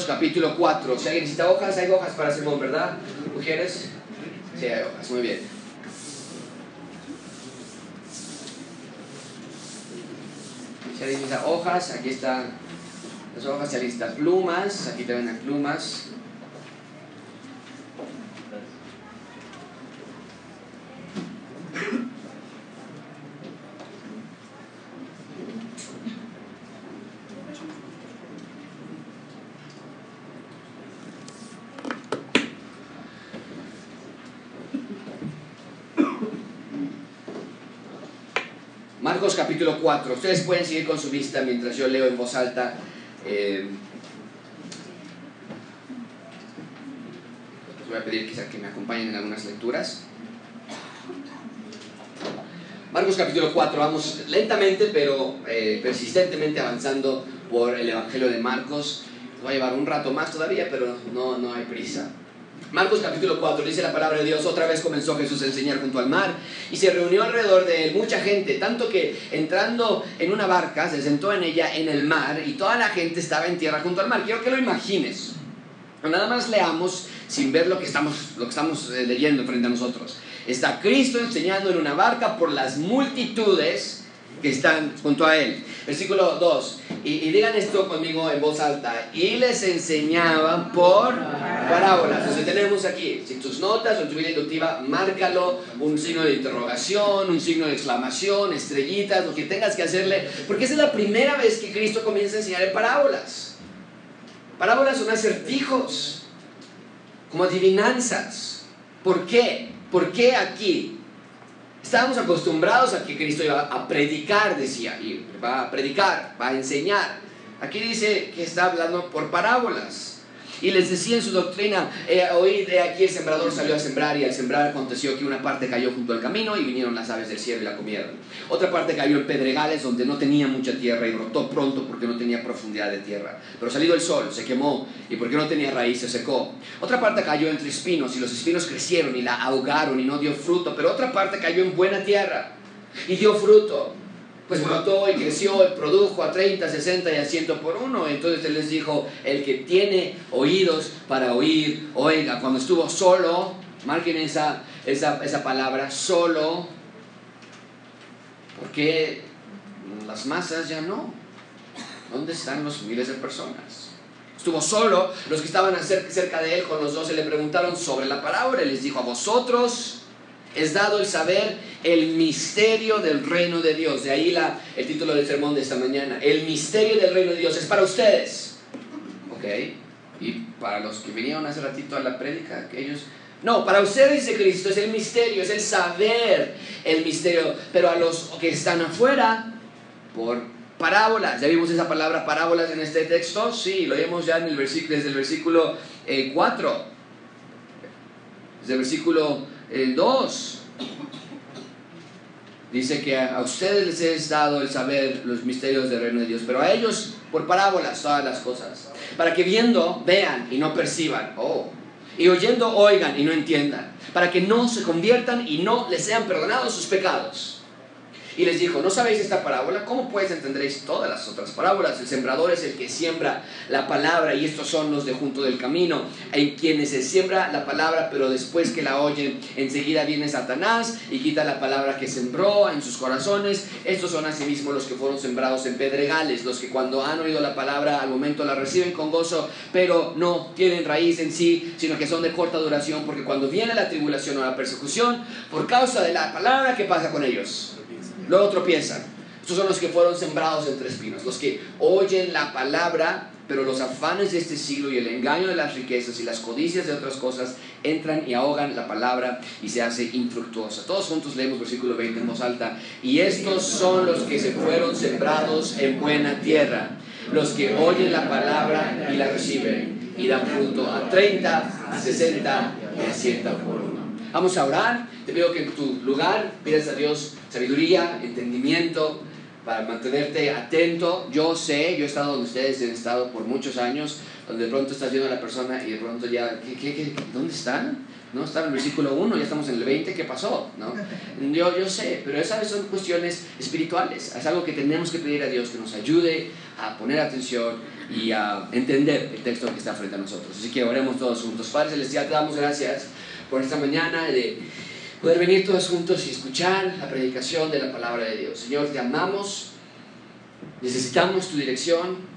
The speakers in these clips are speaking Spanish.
Capítulo 4. Si alguien necesita hojas, hay hojas para Simón, ¿verdad? ¿Mujeres? Sí, hay hojas, muy bien. Si alguien necesita hojas, aquí están las hojas, si alguien necesita plumas, aquí ven las plumas. Marcos capítulo 4. Ustedes pueden seguir con su vista mientras yo leo en voz alta. eh, les voy a pedir quizá que me acompañen en algunas lecturas. Marcos capítulo 4, vamos lentamente pero eh, persistentemente avanzando por el Evangelio de Marcos. Va a llevar un rato más todavía, pero no, no hay prisa. Marcos capítulo 4 dice la palabra de Dios, otra vez comenzó Jesús a enseñar junto al mar y se reunió alrededor de él mucha gente, tanto que entrando en una barca se sentó en ella en el mar y toda la gente estaba en tierra junto al mar. Quiero que lo imagines. Nada más leamos sin ver lo que estamos, lo que estamos eh, leyendo frente a nosotros. Está Cristo enseñando en una barca por las multitudes que están junto a él. Versículo 2. Y, digan esto conmigo en voz alta. Y les enseñaban por parábolas. Entonces tenemos aquí, si tus notas o tu vida inductiva, márcalo un signo de interrogación, un signo de exclamación, estrellitas, lo que tengas que hacerle. Porque esa es la primera vez que Cristo comienza a enseñar en parábolas. Parábolas son acertijos, como adivinanzas. ¿Por qué? ¿Por qué aquí? Estábamos acostumbrados a que Cristo iba a predicar, decía, y va a predicar, va a enseñar. Aquí dice que está hablando por parábolas. Y les decía en su doctrina, eh, hoy de aquí el sembrador salió a sembrar y al sembrar aconteció que una parte cayó junto al camino y vinieron las aves del cielo y la comieron. Otra parte cayó en pedregales donde no tenía mucha tierra y brotó pronto porque no tenía profundidad de tierra. Pero salido el sol se quemó y porque no tenía raíz se secó. Otra parte cayó entre espinos y los espinos crecieron y la ahogaron y no dio fruto. Pero otra parte cayó en buena tierra y dio fruto pues brotó y creció y produjo a 30, 60 y a 100 por uno. Entonces él les dijo, el que tiene oídos para oír, oiga, cuando estuvo solo, marquen esa, esa, esa palabra, solo, porque las masas ya no. ¿Dónde están los miles de personas? Estuvo solo, los que estaban cerca de él con los doce le preguntaron sobre la palabra, les dijo, a vosotros es dado el saber el misterio del reino de Dios. De ahí la, el título del sermón de esta mañana. El misterio del reino de Dios es para ustedes. ¿Ok? Y para los que vinieron hace ratito a la prédica, aquellos... No, para ustedes dice Cristo es el misterio, es el saber el misterio. Pero a los que están afuera, por parábolas. ¿Ya vimos esa palabra parábolas en este texto? Sí, lo vimos ya en el desde el versículo eh, 4. Desde el versículo el 2 dice que a ustedes les es dado el saber los misterios del reino de Dios, pero a ellos por parábolas todas las cosas, para que viendo vean y no perciban, oh, y oyendo oigan y no entiendan, para que no se conviertan y no les sean perdonados sus pecados. Y les dijo, ¿no sabéis esta parábola? ¿Cómo pues entenderéis todas las otras parábolas? El sembrador es el que siembra la palabra y estos son los de junto del camino, en quienes se siembra la palabra, pero después que la oyen, enseguida viene Satanás y quita la palabra que sembró en sus corazones. Estos son asimismo los que fueron sembrados en pedregales, los que cuando han oído la palabra al momento la reciben con gozo, pero no tienen raíz en sí, sino que son de corta duración, porque cuando viene la tribulación o la persecución, por causa de la palabra, ¿qué pasa con ellos? Luego tropiezan. Estos son los que fueron sembrados entre espinos, los que oyen la palabra, pero los afanes de este siglo y el engaño de las riquezas y las codicias de otras cosas entran y ahogan la palabra y se hace infructuosa. Todos juntos leemos versículo 20 en voz alta. Y estos son los que se fueron sembrados en buena tierra, los que oyen la palabra y la reciben y dan fruto a 30, a 60 y a 100 por uno. Vamos a orar. Te pido que en tu lugar pidas a Dios sabiduría, entendimiento, para mantenerte atento. Yo sé, yo he estado donde ustedes han estado por muchos años, donde de pronto estás viendo a la persona y de pronto ya, ¿qué, qué, qué, dónde están? ¿no? Está en el versículo 1, ya estamos en el 20, ¿qué pasó? ¿no? Yo, yo sé, pero esas son cuestiones espirituales, es algo que tenemos que pedir a Dios que nos ayude a poner atención y a entender el texto que está frente a nosotros. Así que oremos todos juntos. Padre Celestial, te damos gracias por esta mañana de poder venir todos juntos y escuchar la predicación de la palabra de Dios. Señor, te amamos, necesitamos tu dirección,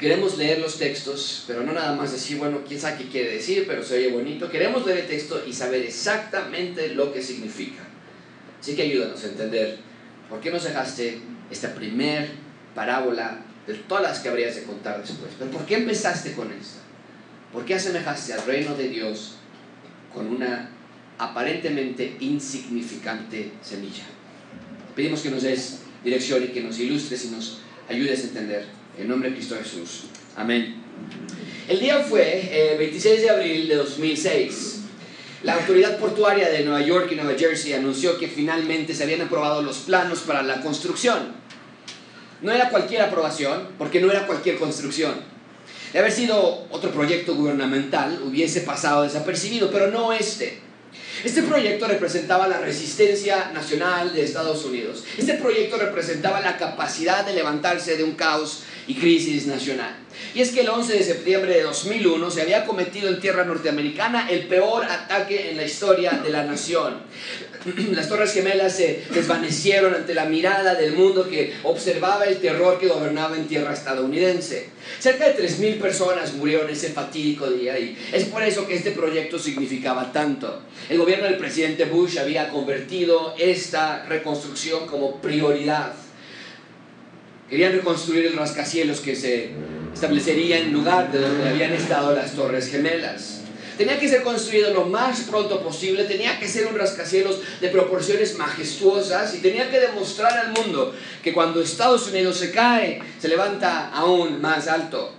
Queremos leer los textos, pero no nada más decir, bueno, quién sabe qué quiere decir, pero se oye bonito. Queremos leer el texto y saber exactamente lo que significa. Así que ayúdanos a entender por qué nos dejaste esta primer parábola de todas las que habrías de contar después. Pero ¿por qué empezaste con esta? ¿Por qué asemejaste al reino de Dios con una aparentemente insignificante semilla? Pedimos que nos des dirección y que nos ilustres y nos ayudes a entender en nombre de Cristo Jesús. Amén. El día fue el 26 de abril de 2006. La autoridad portuaria de Nueva York y Nueva Jersey anunció que finalmente se habían aprobado los planos para la construcción. No era cualquier aprobación, porque no era cualquier construcción. De haber sido otro proyecto gubernamental, hubiese pasado desapercibido, pero no este. Este proyecto representaba la resistencia nacional de Estados Unidos. Este proyecto representaba la capacidad de levantarse de un caos y crisis nacional. Y es que el 11 de septiembre de 2001 se había cometido en tierra norteamericana el peor ataque en la historia de la nación. Las Torres Gemelas se desvanecieron ante la mirada del mundo que observaba el terror que gobernaba en tierra estadounidense. Cerca de 3.000 personas murieron ese fatídico día y es por eso que este proyecto significaba tanto. El gobierno del presidente Bush había convertido esta reconstrucción como prioridad. Querían reconstruir el rascacielos que se establecería en lugar de donde habían estado las Torres Gemelas. Tenía que ser construido lo más pronto posible, tenía que ser un rascacielos de proporciones majestuosas y tenía que demostrar al mundo que cuando Estados Unidos se cae, se levanta aún más alto.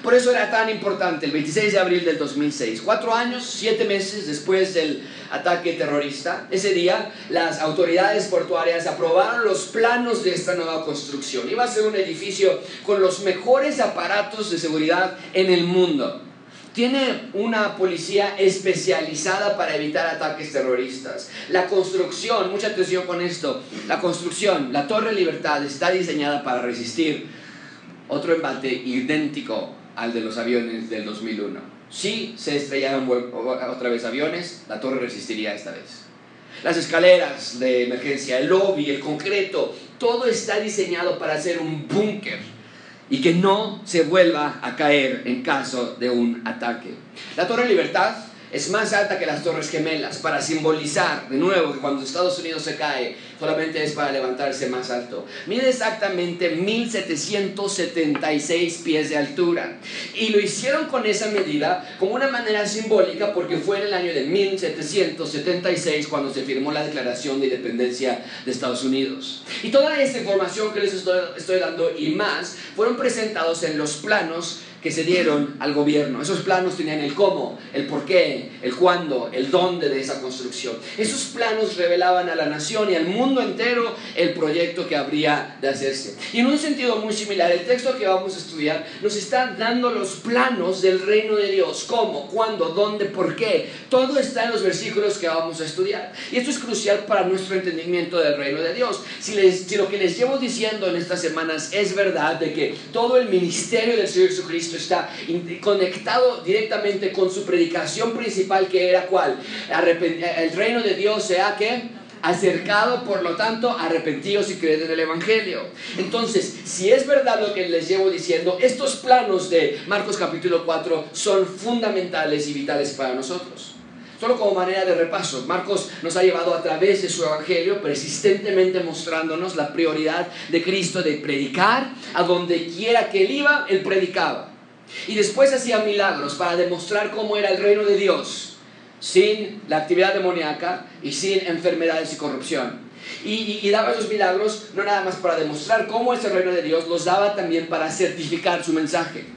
Por eso era tan importante el 26 de abril del 2006, cuatro años, siete meses después del ataque terrorista. Ese día las autoridades portuarias aprobaron los planos de esta nueva construcción. Iba a ser un edificio con los mejores aparatos de seguridad en el mundo. Tiene una policía especializada para evitar ataques terroristas. La construcción, mucha atención con esto, la construcción, la Torre Libertad está diseñada para resistir otro embate idéntico al de los aviones del 2001. Si se estrellaron otra vez aviones, la torre resistiría esta vez. Las escaleras de emergencia, el lobby, el concreto, todo está diseñado para ser un búnker y que no se vuelva a caer en caso de un ataque. La Torre Libertad es más alta que las Torres Gemelas para simbolizar de nuevo que cuando Estados Unidos se cae solamente es para levantarse más alto. Mide exactamente 1776 pies de altura y lo hicieron con esa medida como una manera simbólica porque fue en el año de 1776 cuando se firmó la Declaración de Independencia de Estados Unidos. Y toda esta información que les estoy, estoy dando y más fueron presentados en los planos que se dieron al gobierno. Esos planos tenían el cómo, el por qué, el cuándo, el dónde de esa construcción. Esos planos revelaban a la nación y al mundo entero el proyecto que habría de hacerse. Y en un sentido muy similar, el texto que vamos a estudiar nos está dando los planos del reino de Dios. ¿Cómo? ¿Cuándo? ¿Dónde? ¿Por qué? Todo está en los versículos que vamos a estudiar. Y esto es crucial para nuestro entendimiento del reino de Dios. Si, lo que les llevo diciendo en estas semanas es verdad de que todo el ministerio del Señor Jesucristo está conectado directamente con su predicación principal que era cuál? El reino de Dios sea que acercado, por lo tanto, arrepentidos y creed en el Evangelio. Entonces, si es verdad lo que les llevo diciendo, estos planos de Marcos capítulo 4 son fundamentales y vitales para nosotros. Solo como manera de repaso, Marcos nos ha llevado a través de su evangelio persistentemente mostrándonos la prioridad de Cristo de predicar a donde quiera que él iba, él predicaba. Y después hacía milagros para demostrar cómo era el reino de Dios, sin la actividad demoníaca y sin enfermedades y corrupción. Y, daba esos milagros no nada más para demostrar cómo es el reino de Dios, los daba también para certificar su mensaje.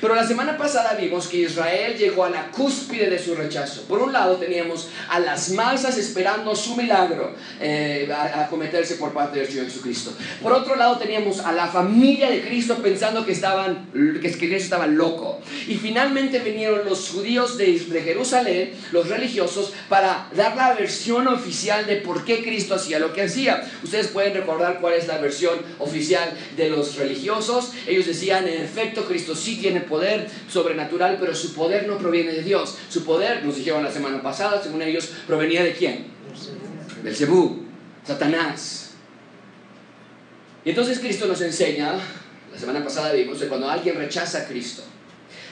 Pero la semana pasada vimos que Israel llegó a la cúspide de su rechazo. Por un lado teníamos a las masas esperando su milagro eh, a, cometerse por parte Señor Jesucristo. Por otro lado teníamos a la familia de Cristo pensando que, estaban, que Cristo estaba loco. Y finalmente vinieron los judíos de, de Jerusalén, los religiosos, para dar la versión oficial de por qué Cristo hacía lo que hacía. Ustedes pueden recordar cuál es la versión oficial de los religiosos. Ellos decían, en efecto, Cristo sí tiene poder sobrenatural, pero su poder no proviene de Dios. Su poder, nos dijeron la semana pasada, según ellos, provenía de quién? Del Cebú, Satanás. Y entonces Cristo nos enseña, la semana pasada vimos, que cuando alguien rechaza a Cristo,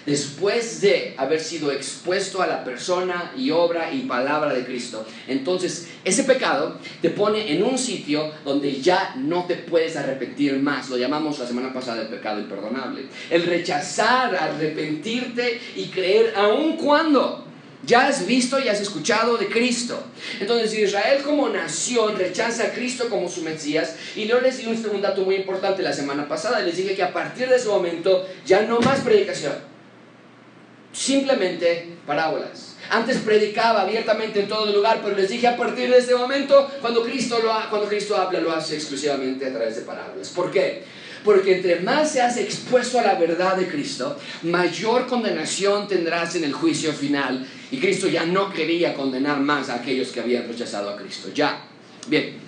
después de haber sido expuesto a la persona y obra y palabra de Cristo. Entonces, ese pecado te pone en un sitio donde ya no te puedes arrepentir más. Lo llamamos la semana pasada el pecado imperdonable. El rechazar, arrepentirte y creer aun cuando ya has visto y has escuchado de Cristo. Entonces Israel como nación rechaza a Cristo como su Mesías. Y yo les di un dato muy importante la semana pasada. Les dije que a partir de ese momento ya no más predicación simplemente parábolas. Antes predicaba abiertamente en todo lugar, pero les dije a partir de ese momento, cuando Cristo, lo cuando Cristo habla, lo hace exclusivamente a través de parábolas. ¿Por qué? Porque entre más seas expuesto a la verdad de Cristo, mayor condenación tendrás en el juicio final. Y Cristo ya no quería condenar más a aquellos que habían rechazado a Cristo. Ya. Bien.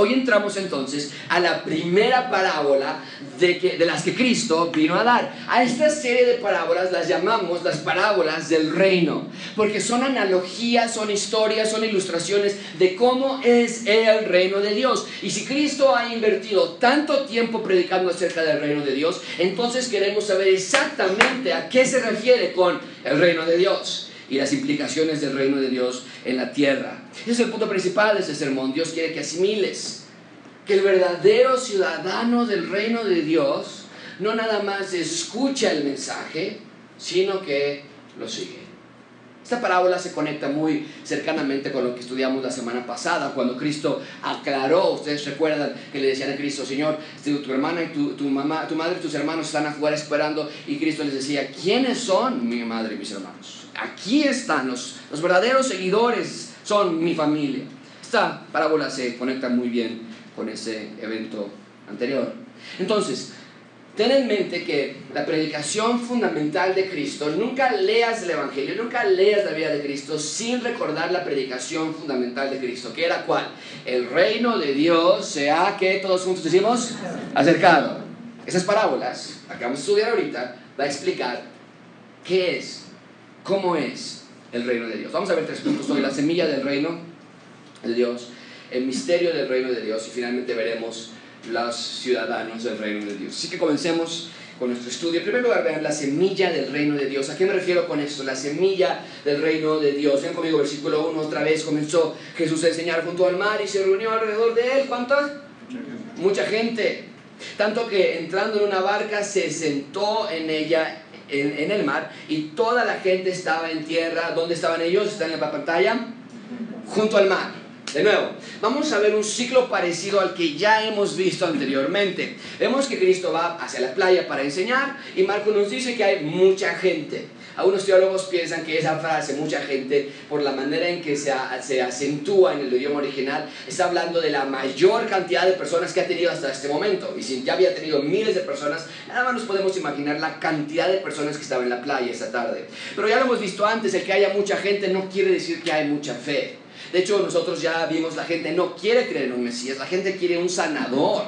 Hoy entramos entonces a la primera parábola de, las que Cristo vino a dar. A esta serie de parábolas las llamamos las parábolas del reino, porque son analogías, son historias, son ilustraciones de cómo es el reino de Dios. Y si Cristo ha invertido tanto tiempo predicando acerca del reino de Dios, entonces queremos saber exactamente a qué se refiere con el reino de Dios y las implicaciones del reino de Dios en la tierra. Ese es el punto principal de este sermón. Dios quiere que asimiles que el verdadero ciudadano del reino de Dios no nada más escucha el mensaje, sino que lo sigue. Esta parábola se conecta muy cercanamente con lo que estudiamos la semana pasada, cuando Cristo aclaró, ustedes recuerdan que le decían a Cristo, Señor, tu, hermana y tu, tu, mamá, tu madre y tus hermanos están afuera esperando, y Cristo les decía, ¿quiénes son mi madre y mis hermanos? Aquí están los, los verdaderos seguidores, son mi familia. Esta parábola se conecta muy bien con ese evento anterior. Entonces, ten en mente que la predicación fundamental de Cristo, nunca leas el Evangelio, nunca leas la vida de Cristo sin recordar la predicación fundamental de Cristo, que era cuál? El reino de Dios sea que todos juntos decimos acercado. Esas parábolas, acabamos de estudiar ahorita, va a explicar qué es cómo es el reino de Dios. Vamos a ver tres puntos hoy, la semilla del reino de Dios, el misterio del reino de Dios y finalmente veremos los ciudadanos del reino de Dios. Así que comencemos con nuestro estudio. En primer lugar, vean la semilla del reino de Dios. ¿A qué me refiero con esto? La semilla del reino de Dios. Ven conmigo, versículo 1, otra vez comenzó Jesús a enseñar junto al mar y se reunió alrededor de él. ¿Cuánta? Mucha gente. Tanto que entrando en una barca se sentó en ella en, el mar y toda la gente estaba en tierra. ¿Dónde estaban ellos? ¿Están en la pantalla? Junto al mar. De nuevo, vamos a ver un ciclo parecido al que ya hemos visto anteriormente. Vemos que Cristo va hacia la playa para enseñar y Marco nos dice que hay mucha gente. Algunos teólogos piensan que esa frase, mucha gente, por la manera en que se, acentúa en el idioma original, está hablando de la mayor cantidad de personas que ha tenido hasta este momento. Y si ya había tenido miles de personas, nada más nos podemos imaginar la cantidad de personas que estaban en la playa esa tarde. Pero ya lo hemos visto antes, el que haya mucha gente no quiere decir que hay mucha fe. De hecho, nosotros ya vimos, la gente no quiere creer en un Mesías, la gente quiere un sanador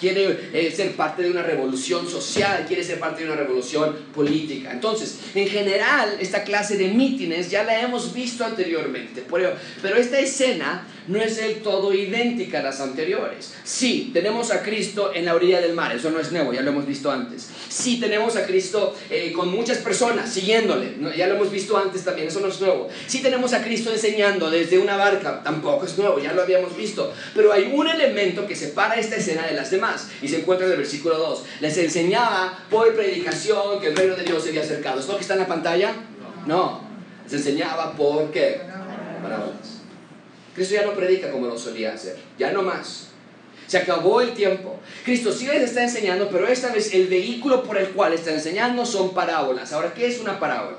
quiere eh, ser parte de una revolución social, quiere ser parte de una revolución política. Entonces, en general, esta clase de mítines ya la hemos visto anteriormente, pero, pero esta escena no es del todo idéntica a las anteriores. Sí, tenemos a Cristo en la orilla del mar, eso no es nuevo, ya lo hemos visto antes. Sí, tenemos a Cristo eh, con muchas personas siguiéndole, ya lo hemos visto antes también, eso no es nuevo. Sí tenemos a Cristo enseñando desde una barca, tampoco es nuevo, ya lo habíamos visto. Pero hay un elemento que separa esta escena de las demás y se encuentra en el versículo 2. Les enseñaba por predicación que el reino de Dios se había acercado. ¿Es lo que está en la pantalla? No. Les enseñaba por qué? Parábolas. Cristo ya no predica como lo solía hacer. Ya no más. Se acabó el tiempo. Cristo sí les está enseñando, pero esta vez el vehículo por el cual está enseñando son parábolas. Ahora, ¿qué es una parábola?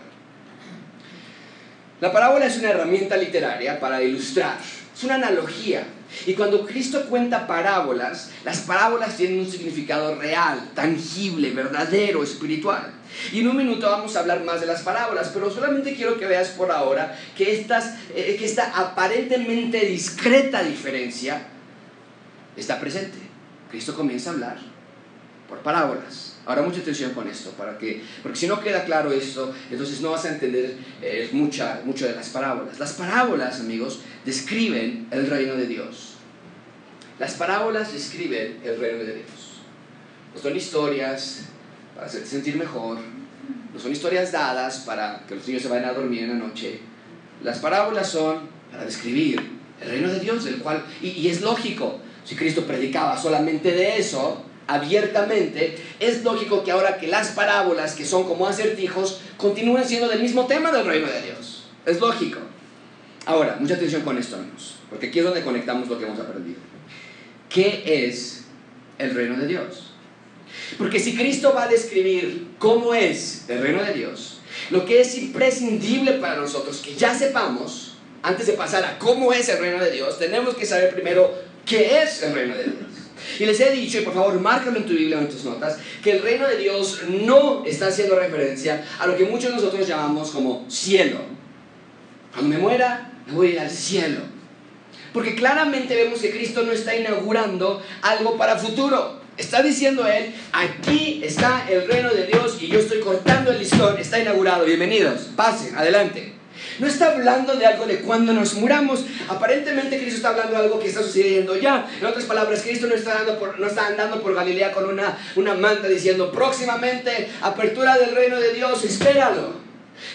La parábola es una herramienta literaria para ilustrar. Es una analogía. Y cuando Cristo cuenta parábolas, las parábolas tienen un significado real, tangible, verdadero, espiritual. Y en un minuto vamos a hablar más de las parábolas, pero solamente quiero que veas por ahora que, eh, que esta aparentemente discreta diferencia está presente. Cristo comienza a hablar por parábolas. Ahora mucha atención con esto, para que, porque si no queda claro esto, entonces no vas a entender eh, mucha, mucho de las parábolas. Las parábolas, amigos, describen el reino de Dios. Las parábolas describen el reino de Dios. No son historias para hacerte sentir mejor, no son historias dadas para que los niños se vayan a dormir en la noche. Las parábolas son para describir el reino de Dios, del cual, y, y es lógico, si Cristo predicaba solamente de eso, abiertamente, es lógico que ahora que las parábolas, que son como acertijos, continúen siendo del mismo tema del reino de Dios. Es lógico. Ahora, mucha atención con esto, amigos, porque aquí es donde conectamos lo que hemos aprendido. ¿Qué es el reino de Dios? Porque si Cristo va a describir cómo es el reino de Dios, lo que es imprescindible para nosotros que ya sepamos, antes de pasar a cómo es el reino de Dios, tenemos que saber primero qué es el reino de Dios. Y les he dicho, y por favor, márcalo en tu Biblia o en tus notas, que el reino de Dios no está haciendo referencia a lo que muchos de nosotros llamamos como cielo. Cuando me muera, me voy a ir al cielo. Porque claramente vemos que Cristo no está inaugurando algo para futuro. Está diciendo Él, aquí está el reino de Dios y yo estoy cortando el listón, está inaugurado, bienvenidos, pasen, adelante. No está hablando de algo de cuando nos muramos. Aparentemente Cristo está hablando de algo que está sucediendo ya. En otras palabras, Cristo no está, no está andando por Galilea con una, una manta diciendo próximamente apertura del reino de Dios, espéralo.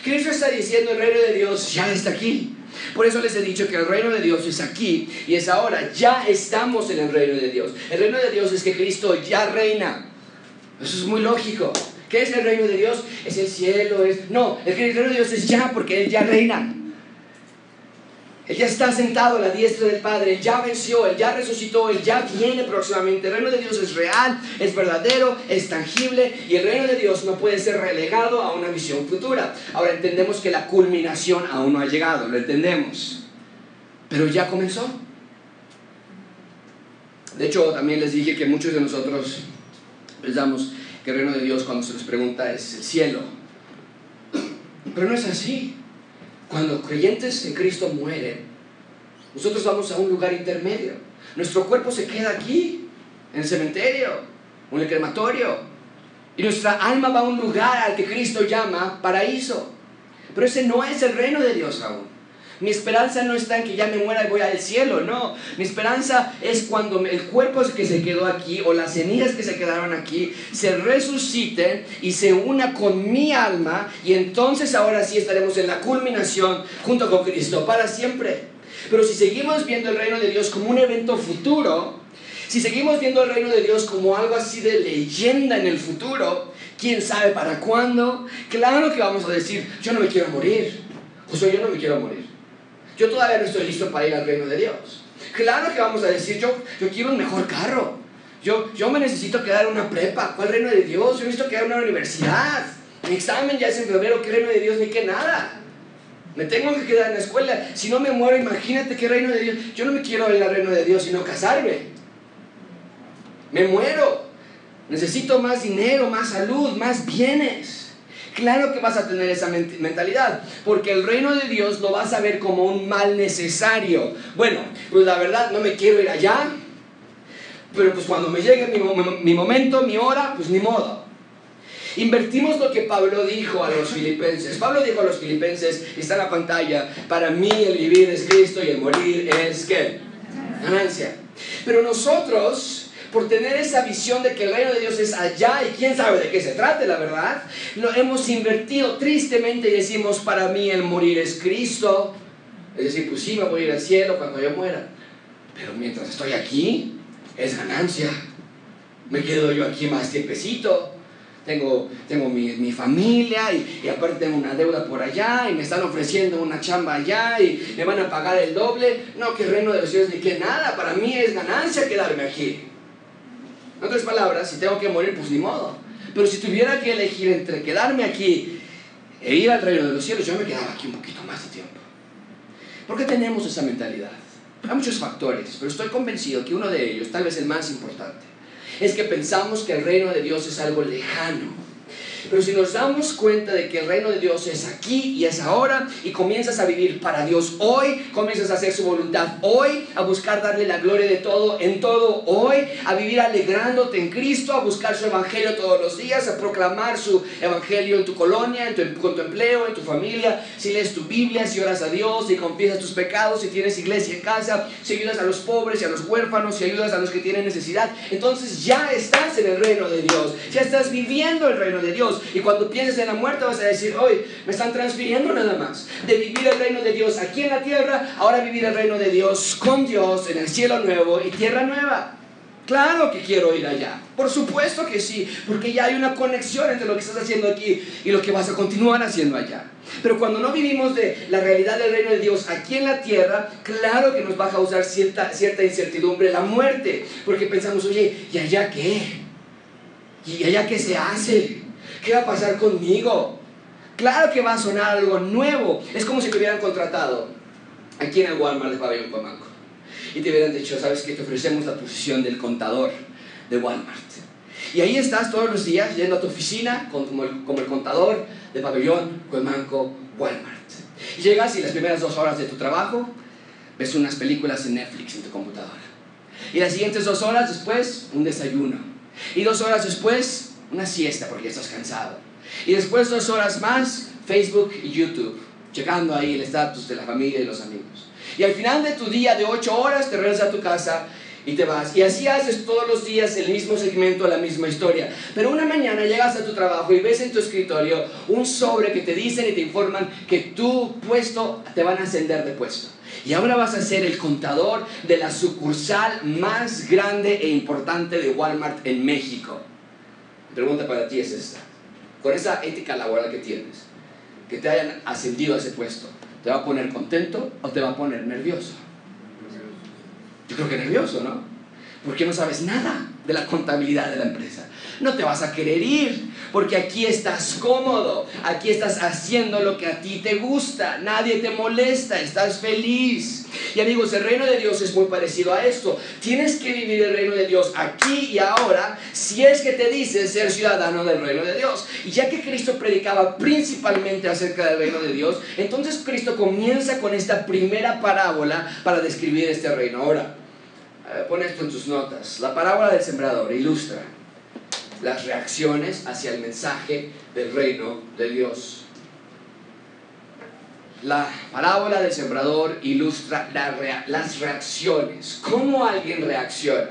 Cristo está diciendo el reino de Dios ya está aquí. Por eso les he dicho que el reino de Dios es aquí y es ahora. Ya estamos en el reino de Dios. El reino de Dios es que Cristo ya reina. Eso es muy lógico. ¿Qué es el reino de Dios? Es el cielo, es... No, el reino de Dios es ya porque Él ya reina. Él ya está sentado a la diestra del Padre, Él ya venció, Él ya resucitó, Él ya viene próximamente. El reino de Dios es real, es verdadero, es tangible y el reino de Dios no puede ser relegado a una visión futura. Ahora entendemos que la culminación aún no ha llegado, lo entendemos, pero ya comenzó. De hecho, también les dije que muchos de nosotros pensamos, que el reino de Dios cuando se les pregunta es el cielo. Pero no es así. Cuando creyentes en Cristo mueren, nosotros vamos a un lugar intermedio. Nuestro cuerpo se queda aquí, en el cementerio o en el crematorio. Y nuestra alma va a un lugar al que Cristo llama paraíso. Pero ese no es el reino de Dios aún. Mi esperanza no está en que ya me muera y voy al cielo, no. Mi esperanza es cuando el cuerpo que se quedó aquí o las cenizas que se quedaron aquí se resuciten y se una con mi alma y entonces ahora sí estaremos en la culminación junto con Cristo para siempre. Pero si seguimos viendo el reino de Dios como un evento futuro, si seguimos viendo el reino de Dios como algo así de leyenda en el futuro, quién sabe para cuándo, claro que vamos a decir, yo no me quiero morir. Sea, yo no me quiero morir. Yo todavía no estoy listo para ir al reino de Dios. Claro que vamos a decir, yo, yo quiero un mejor carro. Yo, yo me necesito quedar una prepa. ¿Cuál reino de Dios? Yo necesito quedar una universidad. Mi examen ya es en febrero. ¿Qué reino de Dios? Ni que nada. Me tengo que quedar en la escuela. Si no me muero, imagínate qué reino de Dios. Yo no me quiero ir al reino de Dios, sino casarme. Me muero. Necesito más dinero, más salud, más bienes. Claro que vas a tener esa mentalidad, porque el reino de Dios lo vas a ver como un mal necesario. Bueno, pues la verdad no me quiero ir allá, pero pues cuando me llegue mi, momento, mi hora, pues ni modo. Invertimos lo que Pablo dijo a los filipenses. Pablo dijo a los filipenses, está en la pantalla, para mí el vivir es Cristo y el morir es qué? Ganancia. Pero nosotros por tener esa visión de que el reino de Dios es allá y quién sabe de qué se trate, la verdad, lo hemos invertido tristemente y decimos, para mí el morir es Cristo. Es decir, pues sí, me voy a ir al cielo cuando yo muera. Pero mientras estoy aquí, es ganancia. Me quedo yo aquí más tiempecito. tengo, tengo mi, familia y, y, aparte tengo una deuda por allá y me están ofreciendo una chamba allá y me van a pagar el doble. No, que reino de los cielos ni que nada, para mí es ganancia quedarme aquí. En otras palabras, si tengo que morir, pues ni modo. Pero si tuviera que elegir entre quedarme aquí e ir al reino de los cielos, yo me quedaba aquí un poquito más de tiempo. ¿Por qué tenemos esa mentalidad? Hay muchos factores, pero estoy convencido que uno de ellos, tal vez el más importante, es que pensamos que el reino de Dios es algo lejano pero si nos damos cuenta de que el reino de Dios es aquí y es ahora y comienzas a vivir para Dios hoy, comienzas a hacer su voluntad hoy, a buscar darle la gloria de todo en todo hoy, a vivir alegrándote en Cristo, a buscar su evangelio todos los días, a proclamar su evangelio en tu colonia, en tu, con tu empleo, en tu familia, si lees tu Biblia, si oras a Dios, si confiesas tus pecados, si tienes iglesia en casa, si ayudas a los pobres y a los huérfanos, si ayudas a los que tienen necesidad, entonces ya estás en el reino de Dios, ya estás viviendo el reino de Dios. Y cuando pienses en la muerte vas a decir, hoy me están transfiriendo nada más. De vivir el reino de Dios aquí en la tierra, ahora vivir el reino de Dios con Dios en el cielo nuevo y tierra nueva. Claro que quiero ir allá. Por supuesto que sí, porque ya hay una conexión entre lo que estás haciendo aquí y lo que vas a continuar haciendo allá. Pero cuando no vivimos de la realidad del reino de Dios aquí en la tierra, claro que nos va a causar cierta, cierta incertidumbre la muerte, porque pensamos, oye, ¿y allá qué? ¿Y allá qué se hace? ¿Qué va a pasar conmigo? Claro que va a sonar algo nuevo. Es como si te hubieran contratado aquí en el Walmart de Pabellón Pamanco. Y te hubieran dicho, sabes que te ofrecemos la posición del contador de Walmart. Y ahí estás todos los días yendo a tu oficina como el, contador de Pabellón, Cuemanco, Walmart. Y llegas y las primeras dos horas de tu trabajo ves unas películas en Netflix en tu computadora. Y las siguientes dos horas después, un desayuno. Y dos horas después, una siesta porque ya estás cansado. Y después dos horas más, Facebook y YouTube, checando ahí el estatus de la familia y los amigos. Y al final de tu día de ocho horas te regresas a tu casa y te vas. Y así haces todos los días el mismo segmento, la misma historia. Pero una mañana llegas a tu trabajo y ves en tu escritorio un sobre que te dicen y te informan que tu puesto te van a ascender de puesto. Y ahora vas a ser el contador de la sucursal más grande e importante de Walmart en México pregunta para ti es esta. Con esa ética laboral que tienes, que te hayan ascendido a ese puesto, ¿te va a poner contento o te va a poner nervioso? Yo creo que nervioso, ¿no? Porque no sabes nada de la contabilidad de la empresa. No te vas a querer ir, porque aquí estás cómodo, aquí estás haciendo lo que a ti te gusta, nadie te molesta, estás feliz. Y amigos, el reino de Dios es muy parecido a esto. Tienes que vivir el reino de Dios aquí y ahora si es que te dices ser ciudadano del reino de Dios. Y ya que Cristo predicaba principalmente acerca del reino de Dios, entonces Cristo comienza con esta primera parábola para describir este reino. Ahora, pon esto en tus notas. La parábola del sembrador ilustra las reacciones hacia el mensaje del reino de Dios. La parábola del sembrador ilustra las reacciones. ¿Cómo alguien reacciona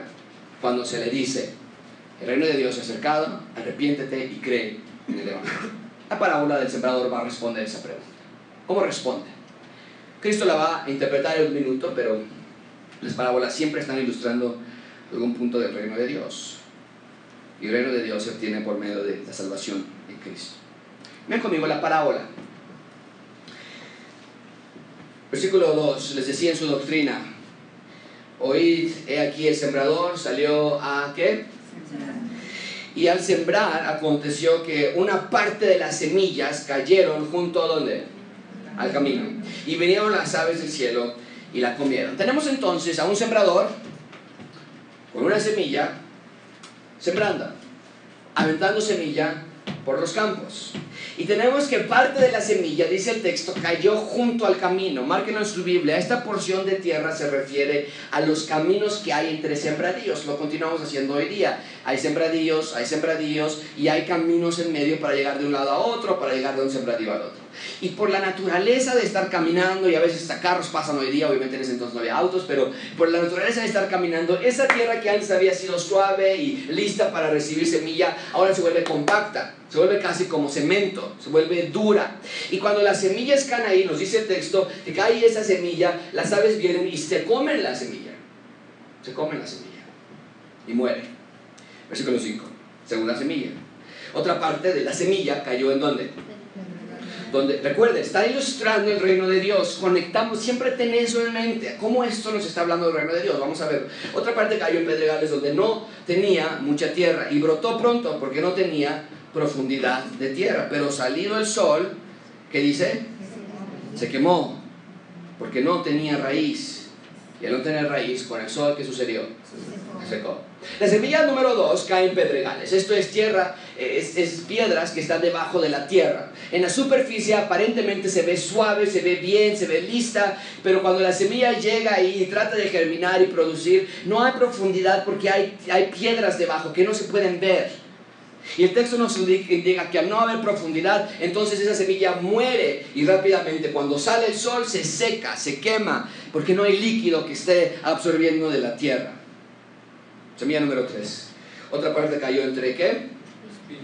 cuando se le dice, el reino de Dios es acercado, arrepiéntete y cree en el Evangelio? La parábola del sembrador va a responder esa pregunta. ¿Cómo responde? Cristo la va a interpretar en un minuto, pero las parábolas siempre están ilustrando algún punto del reino de Dios. Y el reino de Dios se obtiene por medio de la salvación en Cristo. Ven conmigo la parábola. Versículo 2, les decía en su doctrina, oíd, he aquí el sembrador salió a qué? Y al sembrar aconteció que una parte de las semillas cayeron junto a donde? Al camino. Y vinieron las aves del cielo y la comieron. Tenemos entonces a un sembrador con una semilla sembrando, aventando semilla por los campos. Y tenemos que parte de la semilla, dice el texto, cayó junto al camino. Márquenlo en su Biblia. Esta porción de tierra se refiere a los caminos que hay entre sembradíos. Lo continuamos haciendo hoy día. Hay sembradíos, hay sembradíos y hay caminos en medio para llegar de un lado a otro, para llegar de un sembradío al otro. Y por la naturaleza de estar caminando, y a veces hasta carros pasan hoy día, obviamente en ese entonces no había autos, pero por la naturaleza de estar caminando, esa tierra que antes había sido suave y lista para recibir semilla, ahora se vuelve compacta, se vuelve casi como cemento, se vuelve dura. Y cuando las semillas caen ahí, nos dice el texto, que cae esa semilla, las aves vienen y se comen la semilla. Se comen la semilla y muere. Versículo 5, segunda semilla. Otra parte de la semilla cayó en dónde? Donde, recuerde, está ilustrando el reino de Dios. Conectamos, siempre ten eso en mente. ¿Cómo esto nos está hablando del reino de Dios? Vamos a ver. Otra parte cayó en pedregales donde no tenía mucha tierra y brotó pronto porque no tenía profundidad de tierra. Pero salido el sol, ¿qué dice? Se quemó porque no tenía raíz. Y al no tener raíz, con el sol, ¿qué sucedió? Se secó. La semilla número dos cae en pedregales. Esto es tierra, es, es, piedras que están debajo de la tierra. En la superficie aparentemente se ve suave, se ve bien, se ve lista, pero cuando la semilla llega y trata de germinar y producir, no hay profundidad porque hay, hay piedras debajo que no se pueden ver. Y el texto nos indica que al no haber profundidad, entonces esa semilla muere y rápidamente cuando sale el sol se seca, se quema, porque no hay líquido que esté absorbiendo de la tierra. Semilla número 3. Otra parte cayó entre qué?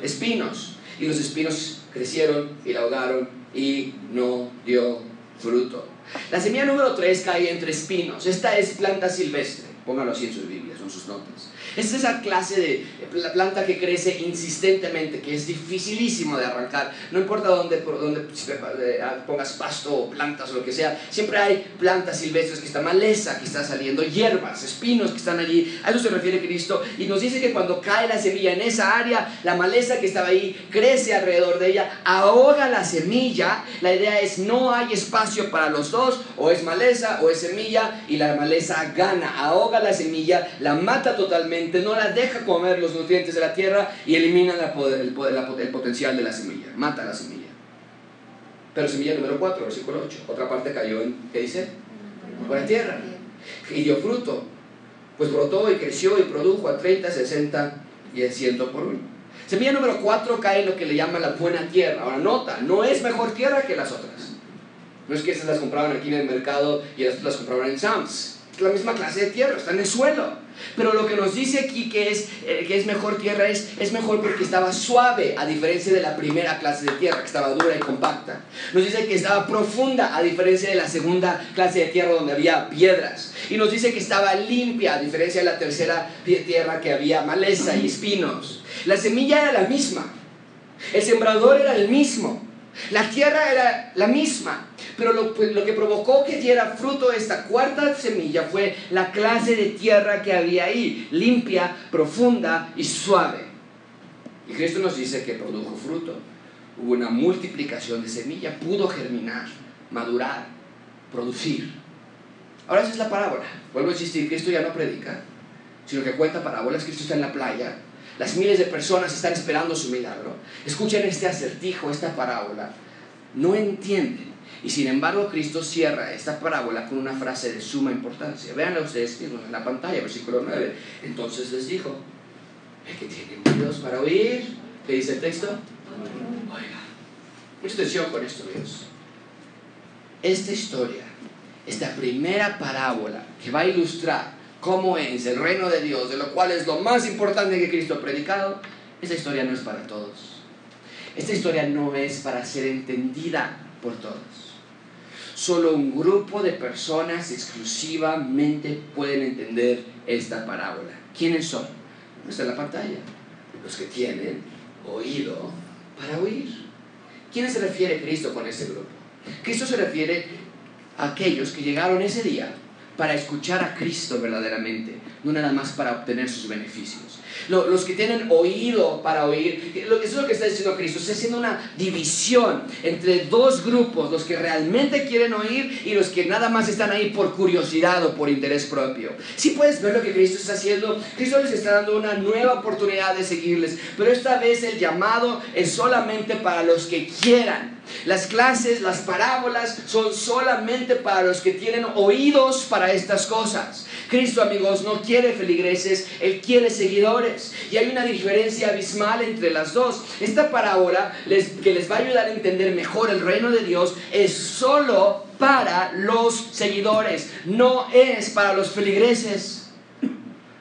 Espinos. Y los espinos crecieron y la ahogaron y no dio fruto. La semilla número 3 cae entre espinos. Esta es planta silvestre. Póngalo así en sus Biblias, son sus notas. Es esa clase de planta que crece insistentemente, que es dificilísimo de arrancar. No importa dónde, dónde pongas pasto o plantas o lo que sea, siempre hay plantas silvestres que está maleza, que está saliendo, hierbas, espinos que están allí. A eso se refiere Cristo. Y nos dice que cuando cae la semilla en esa área, la maleza que estaba ahí crece alrededor de ella, ahoga la semilla. La idea es no hay espacio para los dos, o es maleza o es semilla, y la maleza gana, ahoga la semilla, la mata totalmente no la deja comer los nutrientes de la tierra y elimina el, potencial de la semilla, mata la semilla. Pero semilla número 4, versículo 8, otra parte cayó en, ¿qué dice? la tierra. Y dio fruto, pues brotó y creció y produjo a 30, 60 y a 100 por uno. Semilla número 4 cae en lo que le llama la buena tierra. Ahora nota, no es mejor tierra que las otras. No es que esas las compraban aquí en el mercado y estas las compraban en Sam's. La misma clase de tierra, está en el suelo. Pero lo que nos dice aquí que es, eh, que es mejor tierra es, es mejor porque estaba suave, a diferencia de la primera clase de tierra, que estaba dura y compacta. Nos dice que estaba profunda, a diferencia de la segunda clase de tierra donde había piedras. Y nos dice que estaba limpia, a diferencia de la tercera tierra que había maleza y espinos. La semilla era la misma. El sembrador era el mismo. La tierra era la misma, pero lo, pues, lo, que provocó que diera fruto esta cuarta semilla fue la clase de tierra que había ahí, limpia, profunda y suave. Y Cristo nos dice que produjo fruto. Hubo una multiplicación de semilla, pudo germinar, madurar, producir. Ahora esa es la parábola. Vuelvo a insistir, Cristo ya no predica, sino que cuenta parábolas. Cristo está en la playa las miles de personas están esperando su milagro. Escuchen este acertijo, esta parábola. No entienden. Y sin embargo, Cristo cierra esta parábola con una frase de suma importancia. Veanla ustedes mismos en la pantalla, versículo 9. Entonces les dijo, el que tiene oídos para oír, ¿qué dice el texto? Oiga, mucha atención con esto, Dios. Esta historia, esta primera parábola que va a ilustrar cómo es el reino de Dios, de lo cual es lo más importante que Cristo ha predicado, esta historia no es para todos. Esta historia no es para ser entendida por todos. Solo un grupo de personas exclusivamente pueden entender esta parábola. ¿Quiénes son? No está en la pantalla. Los que tienen oído para oír. ¿Quiénes se refiere Cristo con ese grupo? Cristo se refiere a aquellos que llegaron ese día para escuchar a Cristo verdaderamente, no nada más para obtener sus beneficios. Los que tienen oído para oír, eso es lo que está diciendo Cristo, está haciendo una división entre dos grupos, los que realmente quieren oír y los que nada más están ahí por curiosidad o por interés propio. Si puedes ver lo que Cristo está haciendo, Cristo les está dando una nueva oportunidad de seguirles, pero esta vez el llamado es solamente para los que quieran. Las clases, las parábolas son solamente para los que tienen oídos para estas cosas. Cristo, amigos, no quiere feligreses, Él quiere seguidores. Y hay una diferencia abismal entre las dos. Esta parábola que les va a ayudar a entender mejor el reino de Dios es solo para los seguidores, no es para los feligreses,